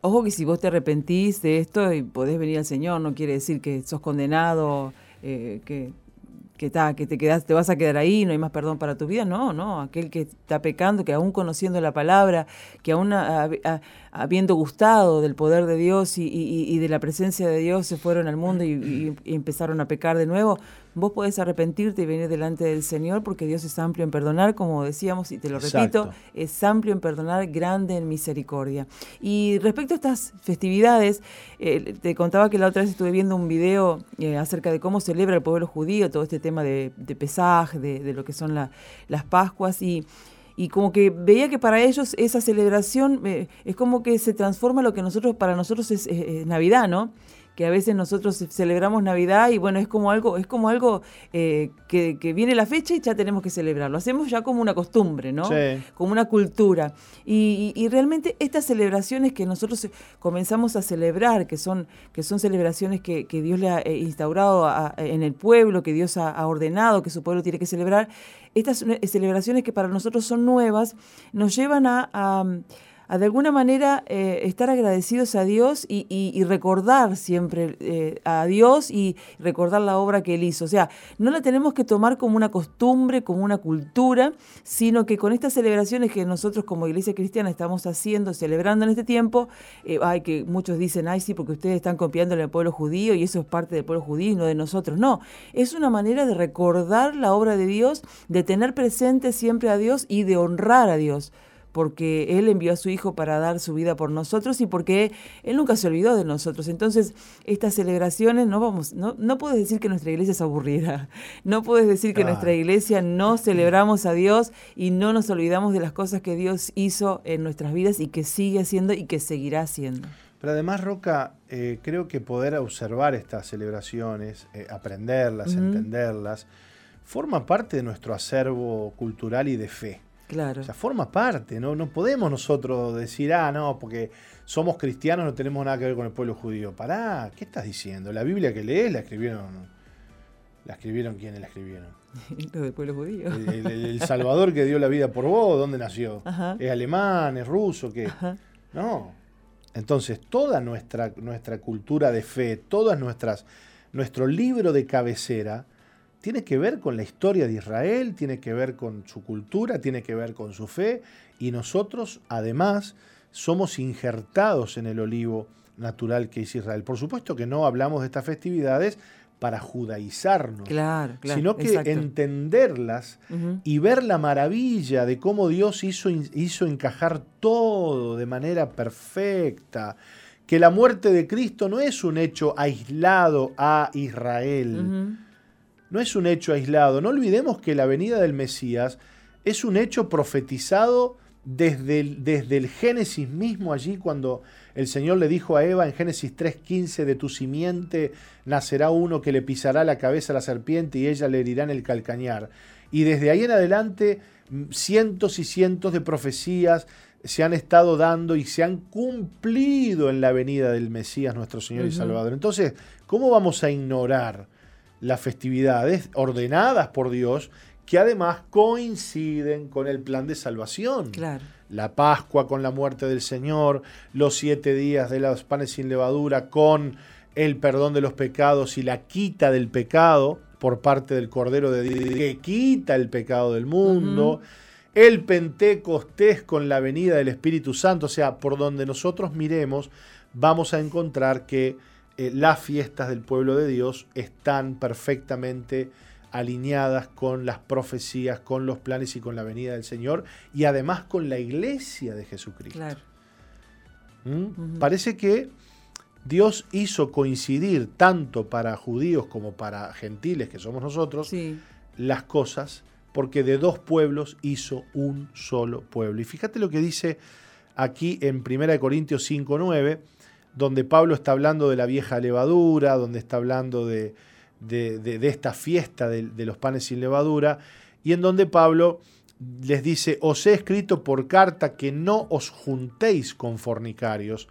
Ojo que si vos te arrepentís de esto y podés venir al Señor, no quiere decir que sos condenado, eh, que que, que te, quedas, te vas a quedar ahí, no hay más perdón para tu vida. No, no, aquel que está pecando, que aún conociendo la palabra, que aún habiendo gustado del poder de Dios y, de la presencia de Dios, se fueron al mundo y, empezaron a pecar de nuevo, vos podés arrepentirte y venir delante del Señor porque Dios es amplio en perdonar, como decíamos, y te lo repito, es amplio en perdonar, grande en misericordia. Y respecto a estas festividades, eh, te contaba que la otra vez estuve viendo un video eh, acerca de cómo celebra el pueblo judío todo este tema de, de pesaje, de, lo que son las Pascuas y y como que veía que para ellos esa celebración eh, es como que se transforma lo que nosotros para nosotros es Navidad, ¿no? Que a veces nosotros celebramos Navidad y bueno, es como algo, es como algo eh, que, viene la fecha y ya tenemos que celebrarlo. Hacemos ya como una costumbre, ¿no? Como una cultura. Y, realmente estas celebraciones que nosotros comenzamos a celebrar, que son, que son celebraciones que, Dios le ha eh, instaurado en el pueblo, que Dios ha, ordenado, que su pueblo tiene que celebrar, estas celebraciones que para nosotros son nuevas, nos llevan a de alguna manera eh, estar agradecidos a Dios y, recordar siempre eh, a Dios y recordar la obra que Él hizo. O sea, no la tenemos que tomar como una costumbre, como una cultura, sino que con estas celebraciones que nosotros como Iglesia Cristiana estamos haciendo, celebrando en este tiempo, eh, hay que muchos dicen, ay sí, porque ustedes están copiando al pueblo judío y eso es parte del pueblo judío y no de nosotros. No, es una manera de recordar la obra de Dios, de tener presente siempre a Dios y de honrar a Dios porque Él envió a su Hijo para dar su vida por nosotros y porque Él nunca se olvidó de nosotros. Entonces, estas celebraciones, no vamos, no, no puedes decir que nuestra iglesia es aburrida, no puedes decir que nuestra iglesia no celebramos a Dios y no nos olvidamos de las cosas que Dios hizo en nuestras vidas y que sigue haciendo y que seguirá haciendo. Pero además, Roca, eh, creo que poder observar estas celebraciones, eh, aprenderlas, entenderlas, forma parte de nuestro acervo cultural y de fe. Claro. O sea, forma parte, ¿no? No podemos nosotros decir, ah, no, porque somos cristianos, no tenemos nada que ver con el pueblo judío. Pará, ¿qué estás diciendo? La Biblia que lees la escribieron. ¿La escribieron quiénes la escribieron? Los del pueblo judío. El, Salvador que dio la vida por vos, ¿dónde nació? ¿Es alemán? ¿Es ruso? ¿Qué? No. Entonces, toda nuestra, nuestra cultura de fe, todas nuestras. nuestro libro de cabecera tiene que ver con la historia de Israel, tiene que ver con su cultura, tiene que ver con su fe, y nosotros además somos injertados en el olivo natural que es Israel. Por supuesto que no hablamos de estas festividades para judaizarnos, sino que entenderlas y ver la maravilla de cómo Dios hizo, hizo encajar todo de manera perfecta, que la muerte de Cristo no es un hecho aislado a Israel no es un hecho aislado. No olvidemos que la venida del Mesías es un hecho profetizado desde el, desde el Génesis mismo, allí cuando el Señor le dijo a Eva en Génesis 3:15, de tu simiente nacerá uno que le pisará la cabeza a la serpiente y ella le herirá en el calcañar. Y desde ahí en adelante cientos y cientos de profecías se han estado dando y se han cumplido en la venida del Mesías, nuestro Señor y Salvador. Entonces, ¿cómo vamos a ignorar? Las festividades ordenadas por Dios que además coinciden con el plan de salvación. La Pascua con la muerte del Señor, los siete días de los panes sin levadura con el perdón de los pecados y la quita del pecado por parte del Cordero de Dios que quita el pecado del mundo. El Pentecostés con la venida del Espíritu Santo, o sea, por donde nosotros miremos, vamos a encontrar que eh, las fiestas del pueblo de Dios están perfectamente alineadas con las profecías, con los planes y con la venida del Señor y además con la iglesia de Jesucristo. ¿Mm? Parece que Dios hizo coincidir tanto para judíos como para gentiles, que somos nosotros, las cosas, porque de dos pueblos hizo un solo pueblo. Y fíjate lo que dice aquí en 1 Corintios 5.9 donde Pablo está hablando de la vieja levadura, donde está hablando de, esta fiesta de, los panes sin levadura, y en donde Pablo les dice, os he escrito por carta que no os juntéis con fornicarios,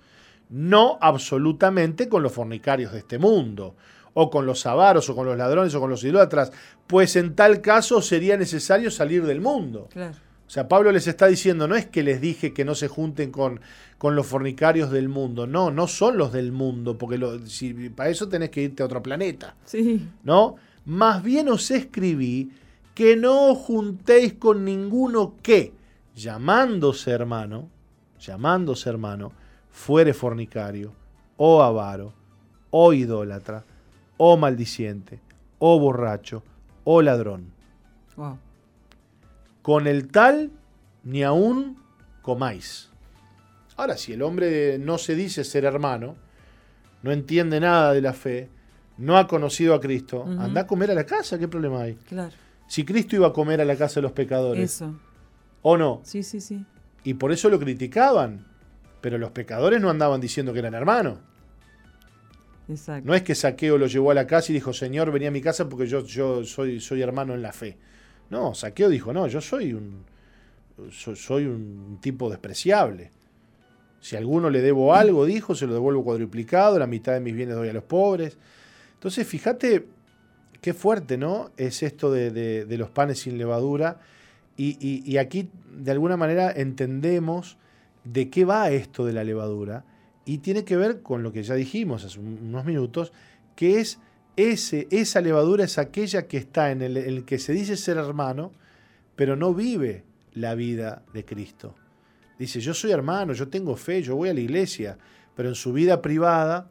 no absolutamente con los fornicarios de este mundo, o con los avaros, o con los ladrones, o con los idólatras, pues en tal caso sería necesario salir del mundo. Claro. O sea, Pablo les está diciendo, no es que les dije que no se junten con, con los fornicarios del mundo, no, no son los del mundo, porque si, para eso tenés que irte a otro planeta. Sí. ¿No? Más bien os escribí que no os juntéis con ninguno que, llamándose hermano, llamándose hermano, fuere fornicario, o avaro, o idólatra, o maldiciente, o borracho, o ladrón. Wow con el tal ni aún comáis. Ahora, si el hombre no se dice ser hermano, no entiende nada de la fe, no ha conocido a Cristo, anda a comer a la casa, ¿qué problema hay? Claro. Si Cristo iba a comer a la casa de los pecadores. Eso. ¿O no? Sí, sí, sí. Y por eso lo criticaban. Pero los pecadores no andaban diciendo que eran hermanos. Exacto. No es que Saqueo lo llevó a la casa y dijo, Señor, vení a mi casa porque yo, yo soy, soy hermano en la fe. No, Saqueo dijo, no, yo soy un, soy, un tipo despreciable. Si a alguno le debo algo, dijo, se lo devuelvo cuadruplicado, la mitad de mis bienes doy a los pobres. Entonces, fíjate qué fuerte, ¿no? Es esto de, los panes sin levadura. Y, aquí, de alguna manera, entendemos de qué va esto de la levadura y tiene que ver con lo que ya dijimos hace unos minutos, que es ese, esa levadura es aquella que está en el, el que se dice ser hermano, pero no vive la vida de Cristo. Dice, yo soy hermano, yo tengo fe, yo voy a la iglesia, pero en su vida privada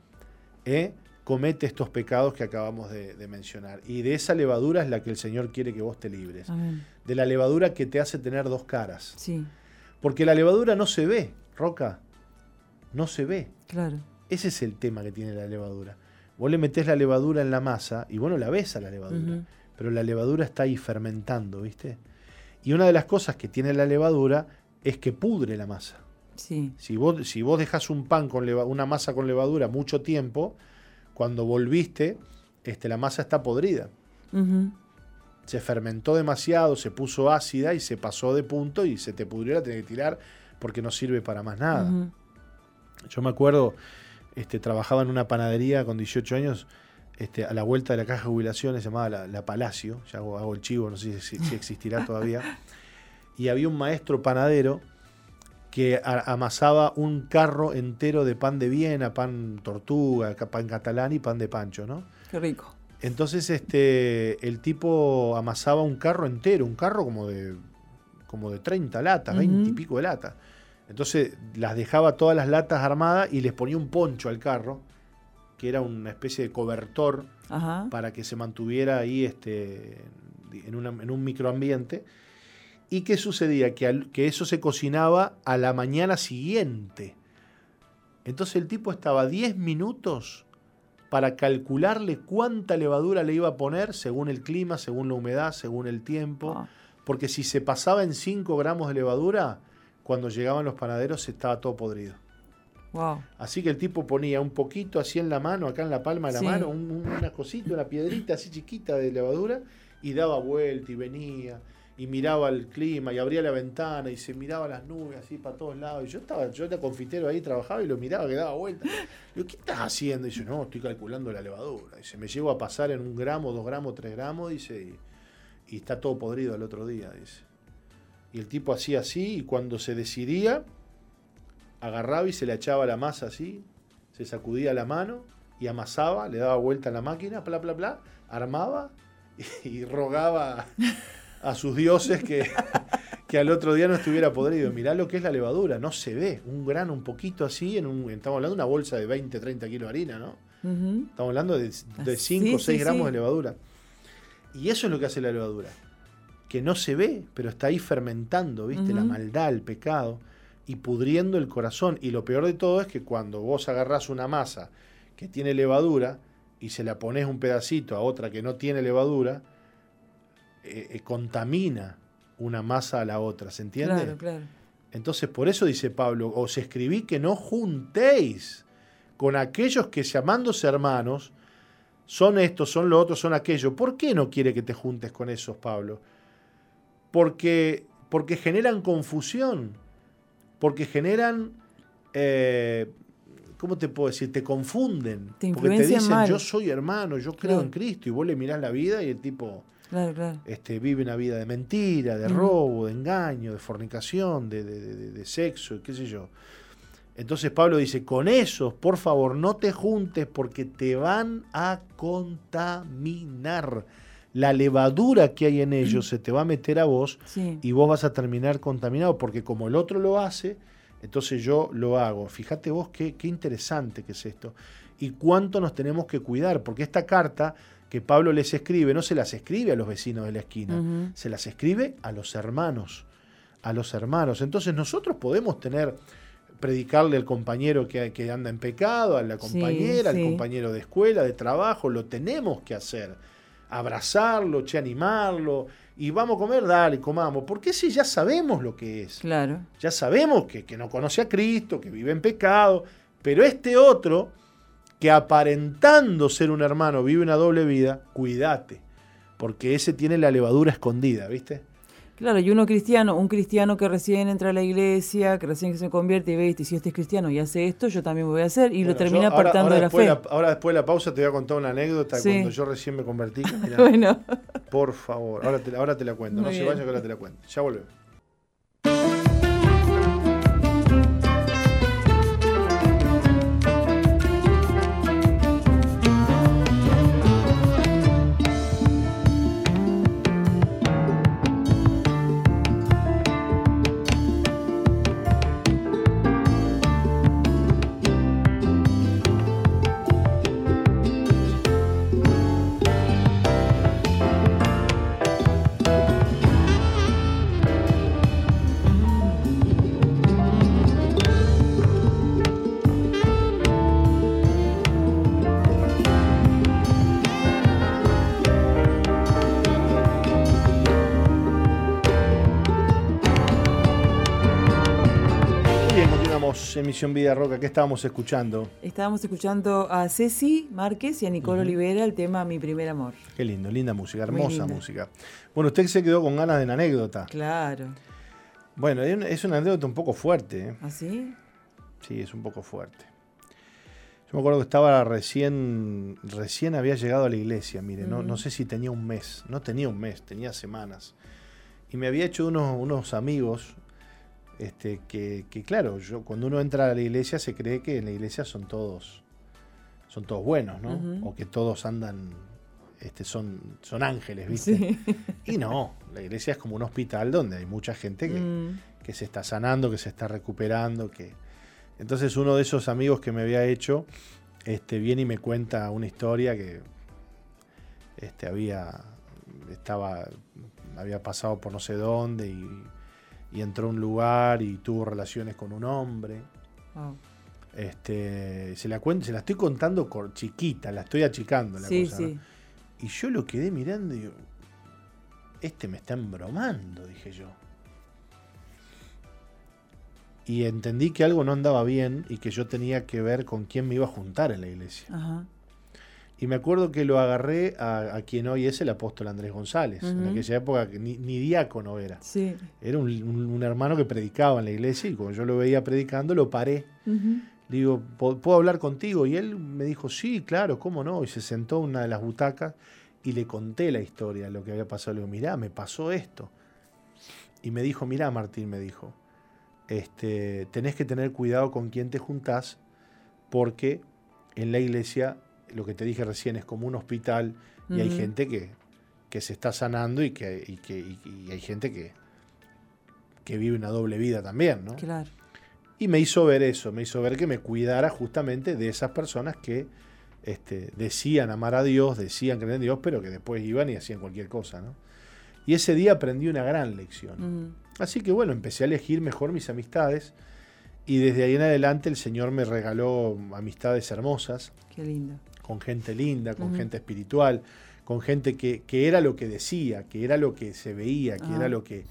¿eh? comete estos pecados que acabamos de, mencionar. Y de esa levadura es la que el Señor quiere que vos te libres. De la levadura que te hace tener dos caras. Sí. Porque la levadura no se ve, Roca. No se ve. Claro. Ese es el tema que tiene la levadura. Vos le metés la levadura en la masa y vos no la ves a la levadura. Pero la levadura está ahí fermentando, ¿viste? Y una de las cosas que tiene la levadura es que pudre la masa. Sí. Si vos, si vos dejas un pan con una masa con levadura mucho tiempo, cuando volviste, este, la masa está podrida. Se fermentó demasiado, se puso ácida y se pasó de punto y se te pudrió, la tenés que tirar porque no sirve para más nada. Yo me acuerdo, este, trabajaba en una panadería con 18 años, este, a la vuelta de la caja de jubilaciones, se llamaba la, Palacio, ya hago, el chivo, no sé si, existirá todavía, y había un maestro panadero que amasaba un carro entero de pan de Viena, pan tortuga, pan catalán y pan de pancho, ¿no? Qué rico. Entonces este, el tipo amasaba un carro entero, un carro como de, como de 30 latas, 20 y pico de latas. Entonces las dejaba todas las latas armadas y les ponía un poncho al carro, que era una especie de cobertor para que se mantuviera ahí este, en, en un microambiente ¿Y qué sucedía? Que, que eso se cocinaba a la mañana siguiente. Entonces el tipo estaba 10 minutos para calcularle cuánta levadura le iba a poner según el clima, según la humedad, según el tiempo. Ah. Porque si se pasaba en 5 gramos de levadura, cuando llegaban los panaderos estaba todo podrido. Así que el tipo ponía un poquito así en la mano, acá en la palma de la mano, una cosita, una piedrita así chiquita de levadura, y daba vuelta y venía y miraba el clima y abría la ventana y se miraba las nubes así para todos lados. Y yo estaba, yo era confitero ahí, trabajaba y lo miraba que daba vuelta. Digo, ¿qué estás haciendo? Y dice, no, estoy calculando la levadura. Y se me llevo a pasar en un gramo, dos gramos, tres gramos, dice, y, está todo podrido el otro día, dice. Y el tipo hacía así y cuando se decidía, agarraba y se le echaba la masa así, se sacudía la mano y amasaba, le daba vuelta a la máquina, bla, bla, bla, armaba y rogaba a sus dioses que, que al otro día no estuviera podrido. Mirá lo que es la levadura, no se ve. Un grano un poquito así, en un, estamos hablando de una bolsa de 20, 30 kilos de harina, ¿no? Estamos hablando de, de 5 o 6 gramos de levadura. Y eso es lo que hace la levadura. Que no se ve, pero está ahí fermentando, ¿viste? La maldad, el pecado, y pudriendo el corazón. Y lo peor de todo es que cuando vos agarrás una masa que tiene levadura y se la pones un pedacito a otra que no tiene levadura, eh, eh, contamina una masa a la otra, ¿se entiende? Claro, claro. Entonces, por eso dice Pablo, os escribí que no juntéis con aquellos que llamándose hermanos, son estos, son lo otros, son aquellos. ¿Por qué no quiere que te juntes con esos, Pablo? Porque, porque generan confusión, porque generan, eh, ¿cómo te puedo decir? Te confunden. porque te dicen, yo soy hermano, yo creo en Cristo, y vos le mirás la vida y el tipo este, vive una vida de mentira, de robo, de engaño, de fornicación, de, de, sexo, qué sé yo. Entonces Pablo dice, con esos, por favor, no te juntes porque te van a contaminar. La levadura que hay en ellos se te va a meter a vos y vos vas a terminar contaminado porque como el otro lo hace, entonces yo lo hago. Fíjate vos qué, qué interesante que es esto. Y cuánto nos tenemos que cuidar, porque esta carta que Pablo les escribe, no se las escribe a los vecinos de la esquina, se las escribe a los hermanos, a los hermanos. Entonces nosotros podemos tener, predicarle al compañero que, que anda en pecado, a la compañera, al compañero de escuela, de trabajo, lo tenemos que hacer. Abrazarlo, che, animarlo, y vamos a comer, dale, comamos. Porque si ya sabemos lo que es. Claro. Ya sabemos que, que no conoce a Cristo, que vive en pecado, pero este otro que aparentando ser un hermano vive una doble vida, cuídate, porque ese tiene la levadura escondida, ¿viste? Claro, y uno cristiano, un cristiano que recién entra a la iglesia, que recién se convierte y ve, y si este es cristiano y hace esto, yo también voy a hacer, y lo termina apartando de la fe. ahora después de la pausa te voy a contar una anécdota cuando yo recién me convertí. bueno. Por favor, ahora te, ahora te la cuento, no se vaya que ahora te la cuento. Ya volvemos. Emisión Vida Roca. ¿Qué estábamos escuchando? Estábamos escuchando a Ceci Márquez y a Nicole Olivera el tema Mi primer amor. Qué lindo, linda música, hermosa música. Bueno, usted se quedó con ganas de una anécdota. Claro. Bueno, es una anécdota un poco fuerte. ¿eh? ¿Ah, sí? Sí, es un poco fuerte. Yo me acuerdo que estaba recién, recién había llegado a la iglesia, mire, no, no sé si tenía un mes, no tenía un mes, tenía semanas. Y me había hecho unos, unos amigos, este, que, claro, yo cuando uno entra a la iglesia se cree que en la iglesia son todos, son todos buenos, ¿no? O que todos andan, este, son, son ángeles, ¿viste? Y no, la iglesia es como un hospital donde hay mucha gente que, mm. que se está sanando, que se está recuperando, que... Entonces uno de esos amigos que me había hecho, este, viene y me cuenta una historia que este, había, estaba, había pasado por no sé dónde y y entró a un lugar y tuvo relaciones con un hombre. Este, se la cuento, se la estoy contando chiquita, la estoy achicando la cosa. Y yo lo quedé mirando y digo, este me está embromando, dije yo. Y entendí que algo no andaba bien y que yo tenía que ver con quién me iba a juntar en la iglesia. Ajá. Y me acuerdo que lo agarré a, quien hoy es el apóstol Andrés González. En aquella época ni, ni diácono era. Sí. Era un, hermano que predicaba en la iglesia y cuando yo lo veía predicando lo paré. digo, ¿puedo hablar contigo? Y él me dijo, sí, claro, ¿cómo no? Y se sentó en una de las butacas y le conté la historia, lo que había pasado. Le digo, mirá, me pasó esto. Y me dijo, mirá, Martín, me dijo, este, tenés que tener cuidado con quién te juntás porque en la iglesia lo que te dije recién es como un hospital y hay gente que, se está sanando y que, y que hay gente que, que vive una doble vida también, ¿no? Claro. Y me hizo ver eso, me hizo ver que me cuidara justamente de esas personas que este, decían amar a Dios, decían creer en Dios, pero que después iban y hacían cualquier cosa, ¿no? Y ese día aprendí una gran lección. Así que bueno, empecé a elegir mejor mis amistades y desde ahí en adelante el Señor me regaló amistades hermosas. Qué lindo con gente linda, con gente espiritual, con gente que, era lo que decía, que era lo que se veía, que era lo que,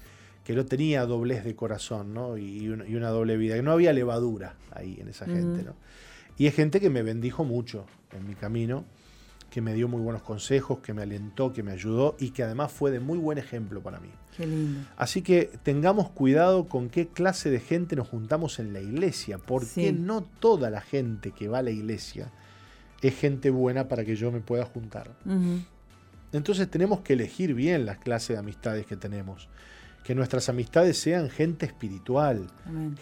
que no tenía doblez de corazón, ¿no? Y, una, doble vida, que no había levadura ahí en esa gente, ¿no? Y es gente que me bendijo mucho en mi camino, que me dio muy buenos consejos, que me alentó, que me ayudó y que además fue de muy buen ejemplo para mí. Qué lindo. Así que tengamos cuidado con qué clase de gente nos juntamos en la iglesia, porque no toda la gente que va a la iglesia es gente buena para que yo me pueda juntar. Entonces tenemos que elegir bien las clases de amistades que tenemos. Que nuestras amistades sean gente espiritual,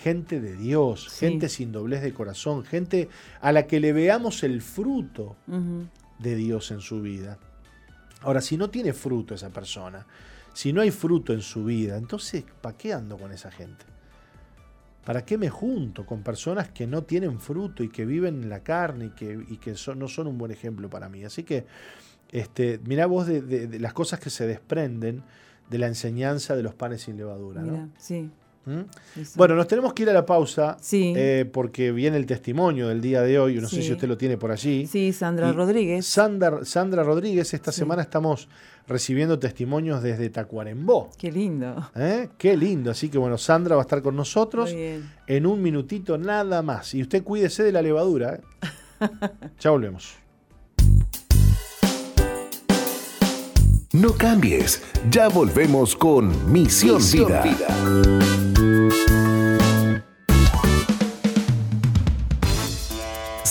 gente de Dios, gente sin doblez de corazón, gente a la que le veamos el fruto de Dios en su vida. Ahora, si no tiene fruto esa persona, si no hay fruto en su vida, entonces, ¿para qué ando con esa gente? ¿Para qué me junto con personas que no tienen fruto y que viven en la carne y que, y que no son un buen ejemplo para mí? Así que, este, mirá vos de, las cosas que se desprenden de la enseñanza de los panes sin levadura. ¿no? Sí. ¿Mm? Bueno, nos tenemos que ir a la pausa eh, porque viene el testimonio del día de hoy. No sé si usted lo tiene por allí. Sí, Sandra Rodríguez. Sandra, Sandra Rodríguez, esta semana estamos recibiendo testimonios desde Tacuarembó. Qué lindo. ¿Eh? Qué lindo. Así que bueno, Sandra va a estar con nosotros en un minutito nada más. Y usted cuídese de la levadura. ¿eh? ya volvemos. No cambies, ya volvemos con Misión, Vida.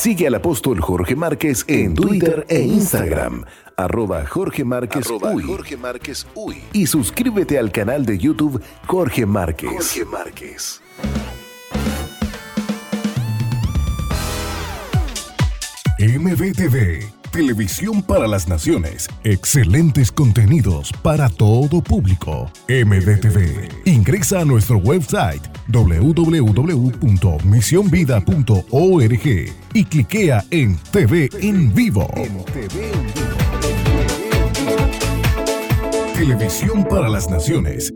Sigue al apóstol Jorge Márquez en Twitter e Instagram, arroba Jorge Márquez, Jorge Márquez Uy. Y suscríbete al canal de YouTube Jorge Márquez. Jorge Márquez. MBTV Televisión para las Naciones. Excelentes contenidos para todo público. MDTV. Ingresa a nuestro website www.misionvida.org y cliquea en TV en vivo. Televisión para las Naciones.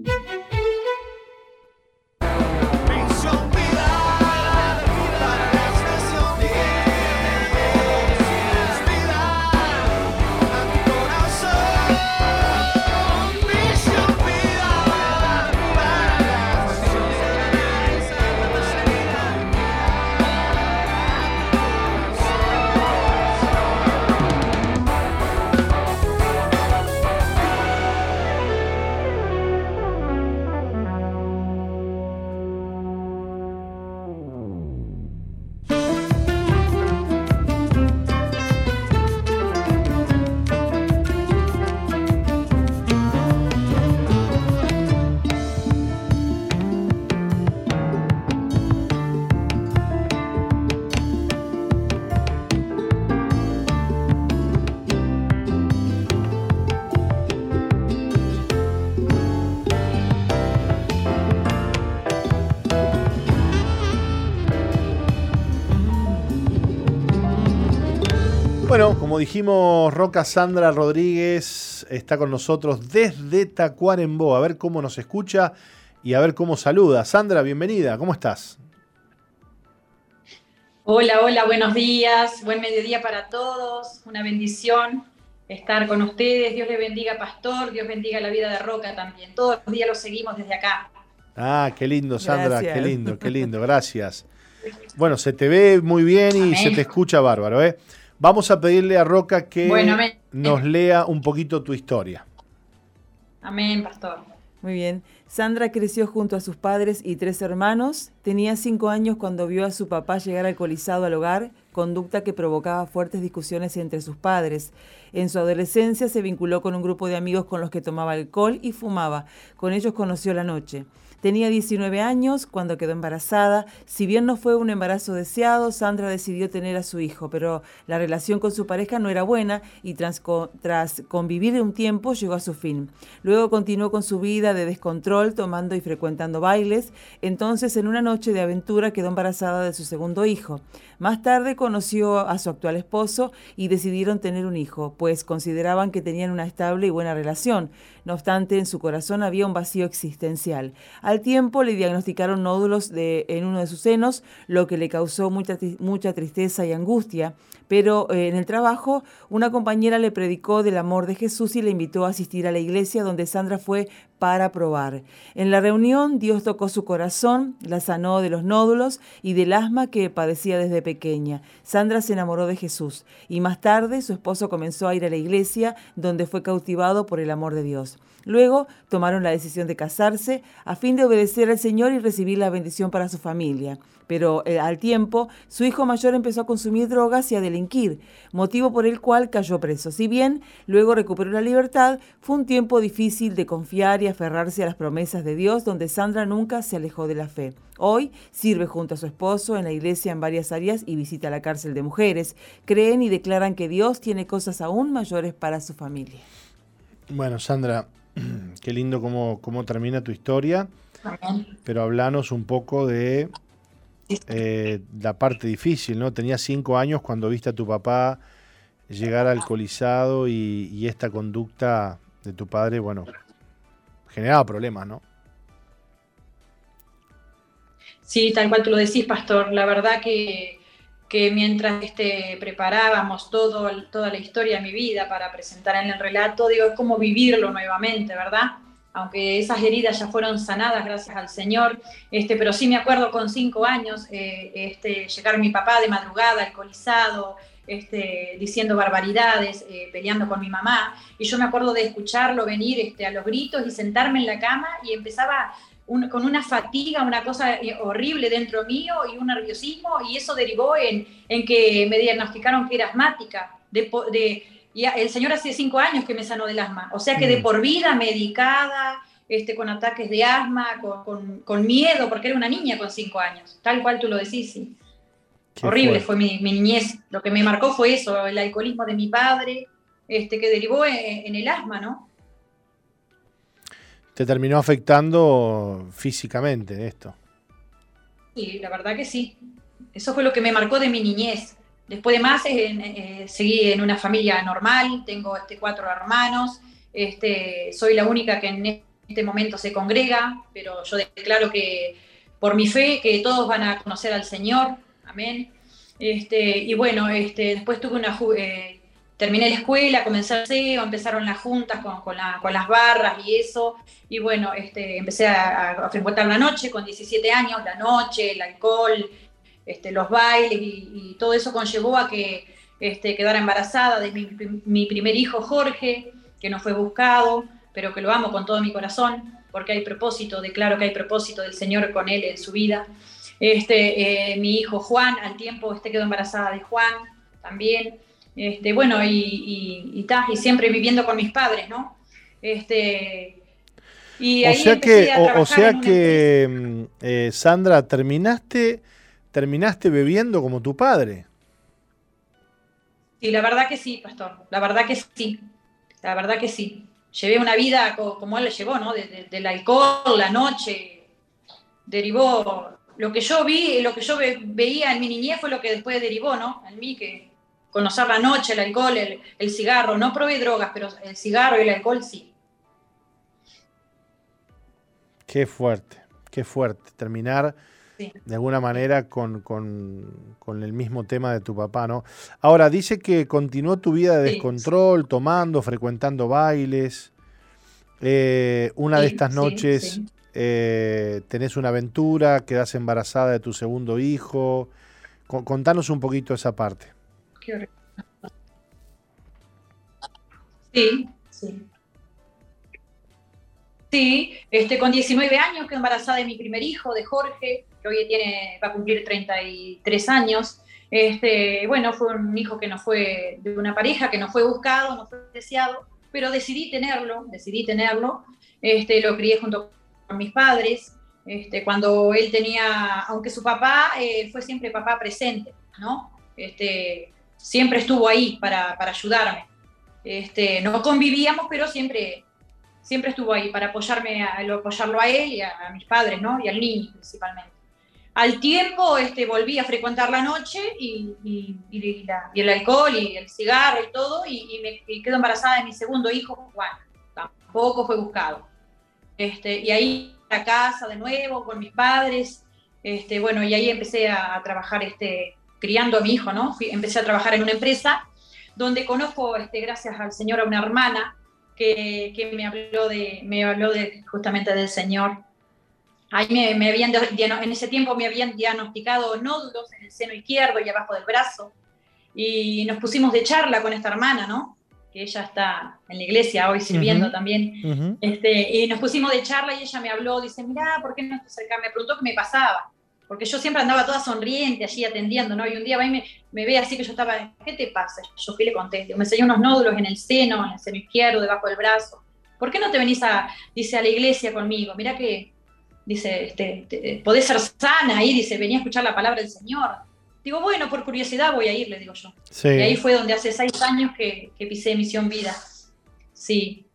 Como dijimos, Roca Sandra Rodríguez está con nosotros desde Tacuarembó. A ver cómo nos escucha y a ver cómo saluda. Sandra, bienvenida, ¿cómo estás? Hola, hola, buenos días, buen mediodía para todos, una bendición estar con ustedes. Dios le bendiga, Pastor, Dios bendiga la vida de Roca también. Todos los días lo seguimos desde acá. Ah, qué lindo, Sandra, qué lindo, qué lindo, gracias. Bueno, se te ve muy bien y se te escucha bárbaro, ¿eh? Vamos a pedirle a Roca que nos lea un poquito tu historia. Amén, pastor. Muy bien. Sandra creció junto a sus padres y tres hermanos. Tenía cinco años cuando vio a su papá llegar alcoholizado al hogar, conducta que provocaba fuertes discusiones entre sus padres. En su adolescencia se vinculó con un grupo de amigos con los que tomaba alcohol y fumaba. Con ellos conoció la noche. Tenía 19 años cuando quedó embarazada. Si bien no fue un embarazo deseado, Sandra decidió tener a su hijo, pero la relación con su pareja no era buena y tras, tras convivir un tiempo llegó a su fin. Luego continuó con su vida de descontrol, tomando y frecuentando bailes. Entonces, en una noche de aventura, quedó embarazada de su segundo hijo. Más tarde conoció a su actual esposo y decidieron tener un hijo, pues consideraban que tenían una estable y buena relación. No obstante, en su corazón había un vacío existencial. Al tiempo le diagnosticaron nódulos de, en uno de sus senos, lo que le causó mucha, mucha tristeza y angustia. Pero eh, en el trabajo, una compañera le predicó del amor de Jesús y le invitó a asistir a la iglesia donde Sandra fue para probar. En la reunión, Dios tocó su corazón, la sanó de los nódulos y del asma que padecía desde pequeña. Sandra se enamoró de Jesús y más tarde su esposo comenzó a ir a la iglesia donde fue cautivado por el amor de Dios. Luego tomaron la decisión de casarse a fin de obedecer al Señor y recibir la bendición para su familia. Pero eh, al tiempo, su hijo mayor empezó a consumir drogas y a delinquir, motivo por el cual cayó preso. Si bien luego recuperó la libertad, fue un tiempo difícil de confiar y aferrarse a las promesas de Dios, donde Sandra nunca se alejó de la fe. Hoy sirve junto a su esposo en la iglesia en varias áreas y visita la cárcel de mujeres. Creen y declaran que Dios tiene cosas aún mayores para su familia. Bueno, Sandra, qué lindo cómo, cómo termina tu historia. Pero hablanos un poco de eh, la parte difícil, ¿no? Tenías cinco años cuando viste a tu papá llegar alcoholizado y, y esta conducta de tu padre, bueno, generaba problemas, ¿no? Sí, tal cual tú lo decís, pastor. La verdad que que mientras este, preparábamos todo, toda la historia de mi vida para presentar en el relato, digo, es como vivirlo nuevamente, ¿verdad? Aunque esas heridas ya fueron sanadas gracias al Señor, este, pero sí me acuerdo con cinco años eh, este, llegar mi papá de madrugada, alcoholizado, este, diciendo barbaridades, eh, peleando con mi mamá, y yo me acuerdo de escucharlo venir este, a los gritos y sentarme en la cama y empezaba con una fatiga, una cosa eh, horrible dentro mío y un nerviosismo, y eso derivó en, en que me diagnosticaron que era asmática. De, de, y el señor hace cinco años que me sanó del asma, o sea que de mm. por vida medicada, este, con ataques de asma, con, con, miedo, porque era una niña con cinco años, tal cual tú lo decís. Sí. Horrible fue, mi, niñez. Lo que me marcó fue eso, el alcoholismo de mi padre, este, que derivó en el asma, ¿no? Te terminó afectando físicamente esto. Sí, la verdad que sí. Eso fue lo que me marcó de mi niñez. Después de más, eh, eh, seguí en una familia normal, tengo este, cuatro hermanos, este, soy la única que en este momento se congrega, pero yo declaro que por mi fe, que todos van a conocer al Señor, amén. Este, y bueno, este, después tuve una, eh, terminé la escuela, comencé a hacer, empezaron las juntas con, las barras y eso, y bueno, este, empecé a, frecuentar la noche con 17 años, la noche, el alcohol, este, los bailes y, todo eso conllevó a que este, quedara embarazada de mi, primer hijo Jorge, que no fue buscado, pero que lo amo con todo mi corazón, porque hay propósito, declaro que hay propósito del Señor con él en su vida. Este, eh, mi hijo Juan, al tiempo, este quedó embarazada de Juan también. Este, bueno, y, y, y, siempre viviendo con mis padres, ¿no? Este, y o sea que, o, sea que mm, eh, Sandra, terminaste, terminaste bebiendo como tu padre. Sí, la verdad que sí, pastor. La verdad que sí. La verdad que sí. Llevé una vida como él le llevó, ¿no? del alcohol, la noche. Derivó. Lo que yo vi, lo que yo veía en mi niñez fue lo que después derivó, ¿no? En mí, que conocer la noche, el alcohol, el, cigarro. No probé drogas, pero el cigarro y el alcohol sí. Qué fuerte, qué fuerte. Terminar de alguna manera con, el mismo tema de tu papá, ¿no? Ahora, dice que continuó tu vida de descontrol, tomando, frecuentando bailes. Eh, una de estas noches eh, tenés una aventura, quedás embarazada de tu segundo hijo. contanos un poquito esa parte. Sí, sí. Sí, este, con 19 años quedé embarazada de mi primer hijo, de Jorge, que hoy tiene, va a cumplir 33 años. Este, bueno, fue un hijo que no fue de una pareja, que no fue buscado, no fue deseado, pero decidí tenerlo, decidí tenerlo. Este, lo crié junto con mis padres. Este, cuando él tenía, aunque su papá eh, fue siempre papá presente, ¿no? Este, siempre estuvo ahí para, ayudarme. Este, no convivíamos, pero siempre, siempre estuvo ahí para apoyarme, a, apoyarlo a él y a, mis padres, ¿no? Y al niño principalmente. Al tiempo este, volví a frecuentar la noche y, el alcohol y el cigarro y todo, y, me quedo embarazada de mi segundo hijo, Juan. Tampoco fue buscado. Este, y ahí a casa de nuevo con mis padres. Este, bueno, y ahí empecé a, trabajar este, criando a mi hijo, ¿no? empecé a trabajar en una empresa donde conozco, este, gracias al Señor, a una hermana que, que me, habló de, me habló de, justamente del Señor. Ahí me, me, habían, en ese tiempo me habían diagnosticado nódulos en el seno izquierdo y abajo del brazo. Y nos pusimos de charla con esta hermana, ¿no? que ella está en la iglesia hoy sirviendo también, este, y nos pusimos de charla y ella me habló, dice, mira, ¿por qué no te acercas? Me preguntó qué me pasaba, porque yo siempre andaba toda sonriente allí atendiendo, ¿no? Y un día va y me, me ve así que yo estaba, ¿qué te pasa? Yo fui y le conté, me enseñó unos nódulos en el seno, en el seno izquierdo, debajo del brazo. ¿Por qué no te venís a, dice, a la iglesia conmigo? Mira que, dice, este, podés ser sana ahí, dice, venía a escuchar la palabra del Señor. Digo, bueno, por curiosidad voy a ir, le digo yo. Y ahí fue donde hace seis años que, pisé Misión Vida. Sí.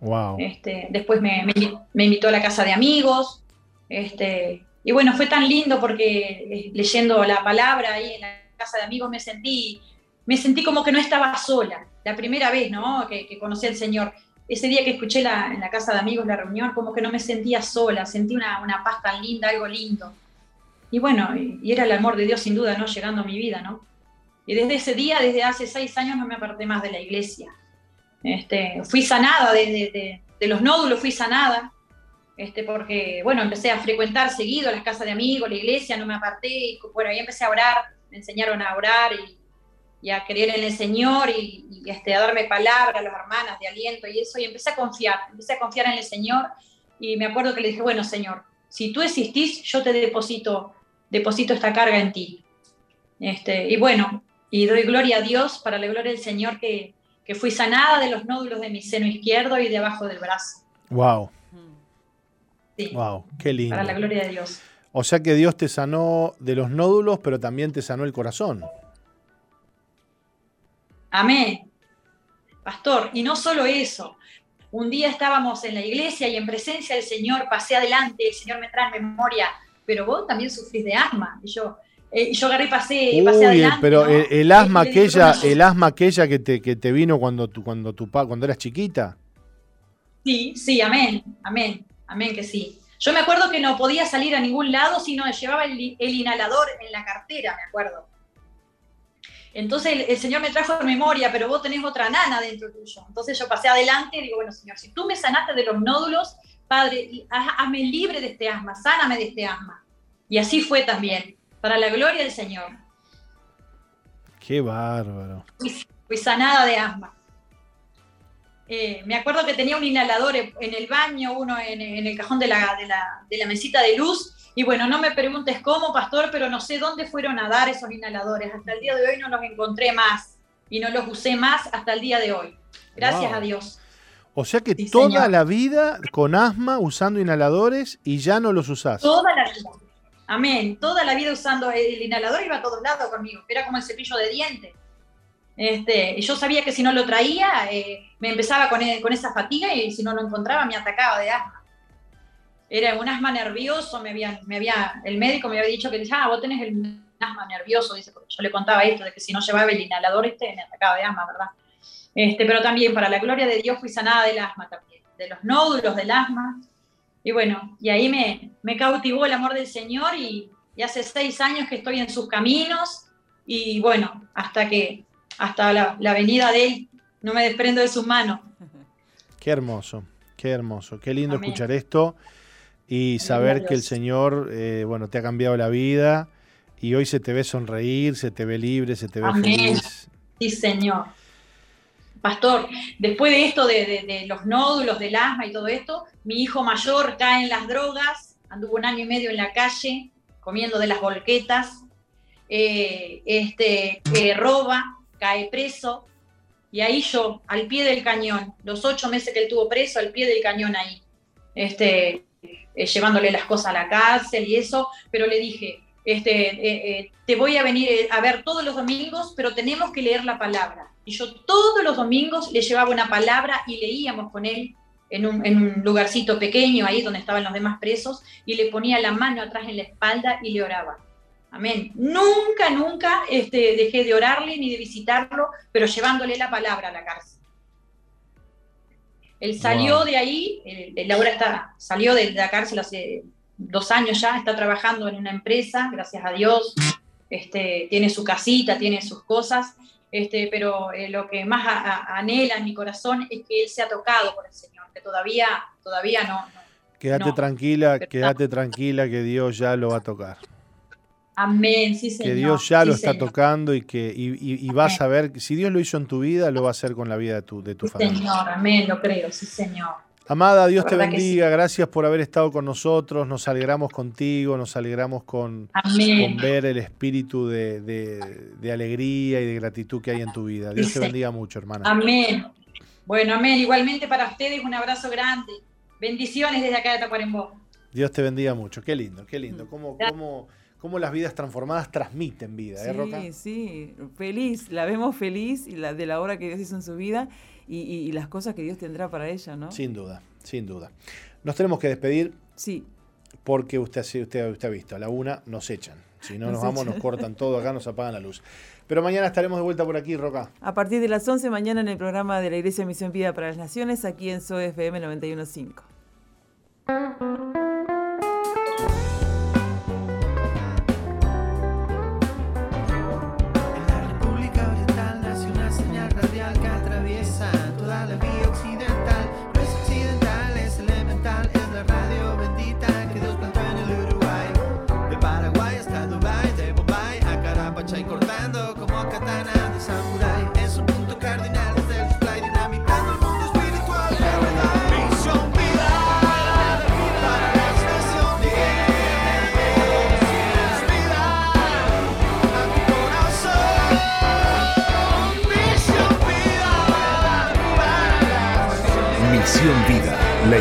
Wow. Este, después me, invitó a la casa de amigos. Este, y bueno, fue tan lindo porque eh, leyendo la palabra ahí en la casa de amigos me sentí, me sentí como que no estaba sola. La primera vez, ¿no? Que, conocí al Señor. Ese día que escuché la, en la casa de amigos la reunión, como que no me sentía sola, sentí una, una paz tan linda, algo lindo. Y bueno, y, era el amor de Dios sin duda, ¿no? Llegando a mi vida, ¿no? Y desde ese día, desde hace seis años, no me aparté más de la iglesia. Este, fui sanada de, de, los nódulos, fui sanada, este, porque, bueno, empecé a frecuentar seguido las casas de amigos, la iglesia, no me aparté, y bueno, ahí empecé a orar, me enseñaron a orar y, a creer en el Señor y, este, a darme palabras a las hermanas de aliento y eso, y empecé a confiar, empecé a confiar en el Señor, y me acuerdo que le dije, bueno, Señor, si tú existís, yo te deposito deposito esta carga en ti. Este, y bueno, y doy gloria a Dios para la gloria del Señor que, fui sanada de los nódulos de mi seno izquierdo y de abajo del brazo. Wow. Wow, qué lindo. Para la gloria de Dios. O sea que Dios te sanó de los nódulos, pero también te sanó el corazón. Amén. Pastor, y no solo eso. Un día estábamos en la iglesia y en presencia del Señor pasé adelante, el Señor me trae en memoria pero vos también sufrís de asma. Y yo, eh, yo agarré y pasé, pasé adelante. Pero el, asma aquella, el asma aquella que te, que te vino cuando tu, cuando tu cuando eras chiquita. Sí, sí, amén, amén, amén que sí. Yo me acuerdo que no podía salir a ningún lado si no llevaba el, inhalador en la cartera, me acuerdo. Entonces el, Señor me trajo en memoria, pero vos tenés otra nana dentro tuyo. Entonces yo pasé adelante y digo, bueno, Señor, si tú me sanaste de los nódulos, Padre, hazme libre de este asma, sáname de este asma. Y así fue también, para la gloria del Señor. Qué bárbaro. Fui, sanada de asma. Eh, me acuerdo que tenía un inhalador en el baño, uno en, el cajón de la, de la, mesita de luz. Y bueno, no me preguntes cómo, pastor, pero no sé dónde fueron a dar esos inhaladores. Hasta el día de hoy no los encontré más y no los usé más hasta el día de hoy. Gracias a Dios. O sea que toda la vida con asma usando inhaladores y ya no los usás. Toda la vida. Amén. Toda la vida usando el inhalador iba a todos lados conmigo. Era como el cepillo de dientes. Este, yo sabía que si no lo traía, eh, me empezaba con, e, con, esa fatiga y si no lo encontraba me atacaba de asma. Era un asma nervioso, me había, me había, el médico me había dicho que ah, vos tenés el asma nervioso, dice, yo le contaba esto de que si no llevaba el inhalador este me atacaba de asma, ¿verdad? Este, pero también para la gloria de Dios fui sanada del asma también, de los nódulos del asma. Y bueno, y ahí me, cautivó el amor del Señor y hace seis años que estoy en sus caminos y bueno, hasta que, hasta la, la venida de Él, no me desprendo de sus manos. Qué hermoso, qué hermoso, qué lindo escuchar esto y saber que el Señor, eh, bueno, te ha cambiado la vida y hoy se te ve sonreír, se te ve libre, se te ve feliz. Sí, Señor. Pastor, después de esto, de, los nódulos, del asma y todo esto, mi hijo mayor cae en las drogas, anduvo un año y medio en la calle comiendo de las volquetas, eh, este, roba, cae preso, y ahí yo, al pie del cañón, los ocho meses que él tuvo preso, al pie del cañón ahí, este, eh, llevándole las cosas a la cárcel y eso, pero le dije, este, eh, eh, te voy a venir a ver todos los domingos, pero tenemos que leer la palabra. Y yo todos los domingos le llevaba una palabra y leíamos con él en un, en un, lugarcito pequeño ahí donde estaban los demás presos y le ponía la mano atrás en la espalda y le oraba. Amén. Nunca, nunca este, dejé de orarle ni de visitarlo, pero llevándole la palabra a la cárcel. Él salió de ahí, él, ahora está, salió de la cárcel hace dos años ya, está trabajando en una empresa, gracias a Dios, este, tiene su casita, tiene sus cosas, este, pero eh, lo que más anhela en mi corazón es que él sea tocado por el Señor, que todavía, todavía no. quédate tranquila, quédate tranquila que Dios ya lo va a tocar. Amén, sí, Señor. Que Dios ya lo está tocando y que y, vas a ver, si Dios lo hizo en tu vida, lo va a hacer con la vida de tu, de tu familia. Señor, amén, lo creo, sí, Señor. Amada, Dios te bendiga, gracias por haber estado con nosotros, nos alegramos contigo, nos alegramos con, ver el espíritu de, alegría y de gratitud que hay en tu vida. Dios te bendiga mucho, hermana. Amén. Bueno, amén. Igualmente para ustedes un abrazo grande. Bendiciones desde acá de Tacuarembó. Dios te bendiga mucho. Qué lindo, qué lindo. ¿Cómo, cómo, cómo las vidas transformadas transmiten vida, ¿eh, Roca? Sí, sí, feliz, la vemos feliz y la, de la obra que Dios hizo en su vida y, las cosas que Dios tendrá para ella, ¿no? Sin duda, sin duda. Nos tenemos que despedir. Sí. Porque usted, usted, usted ha visto, a la una nos echan. Si no nos, vamos, nos cortan todo acá, nos apagan la luz. Pero mañana estaremos de vuelta por aquí, Roca. A partir de las 11 mañana en el programa de la Iglesia Misión Vida para las Naciones, aquí en SOFM 915.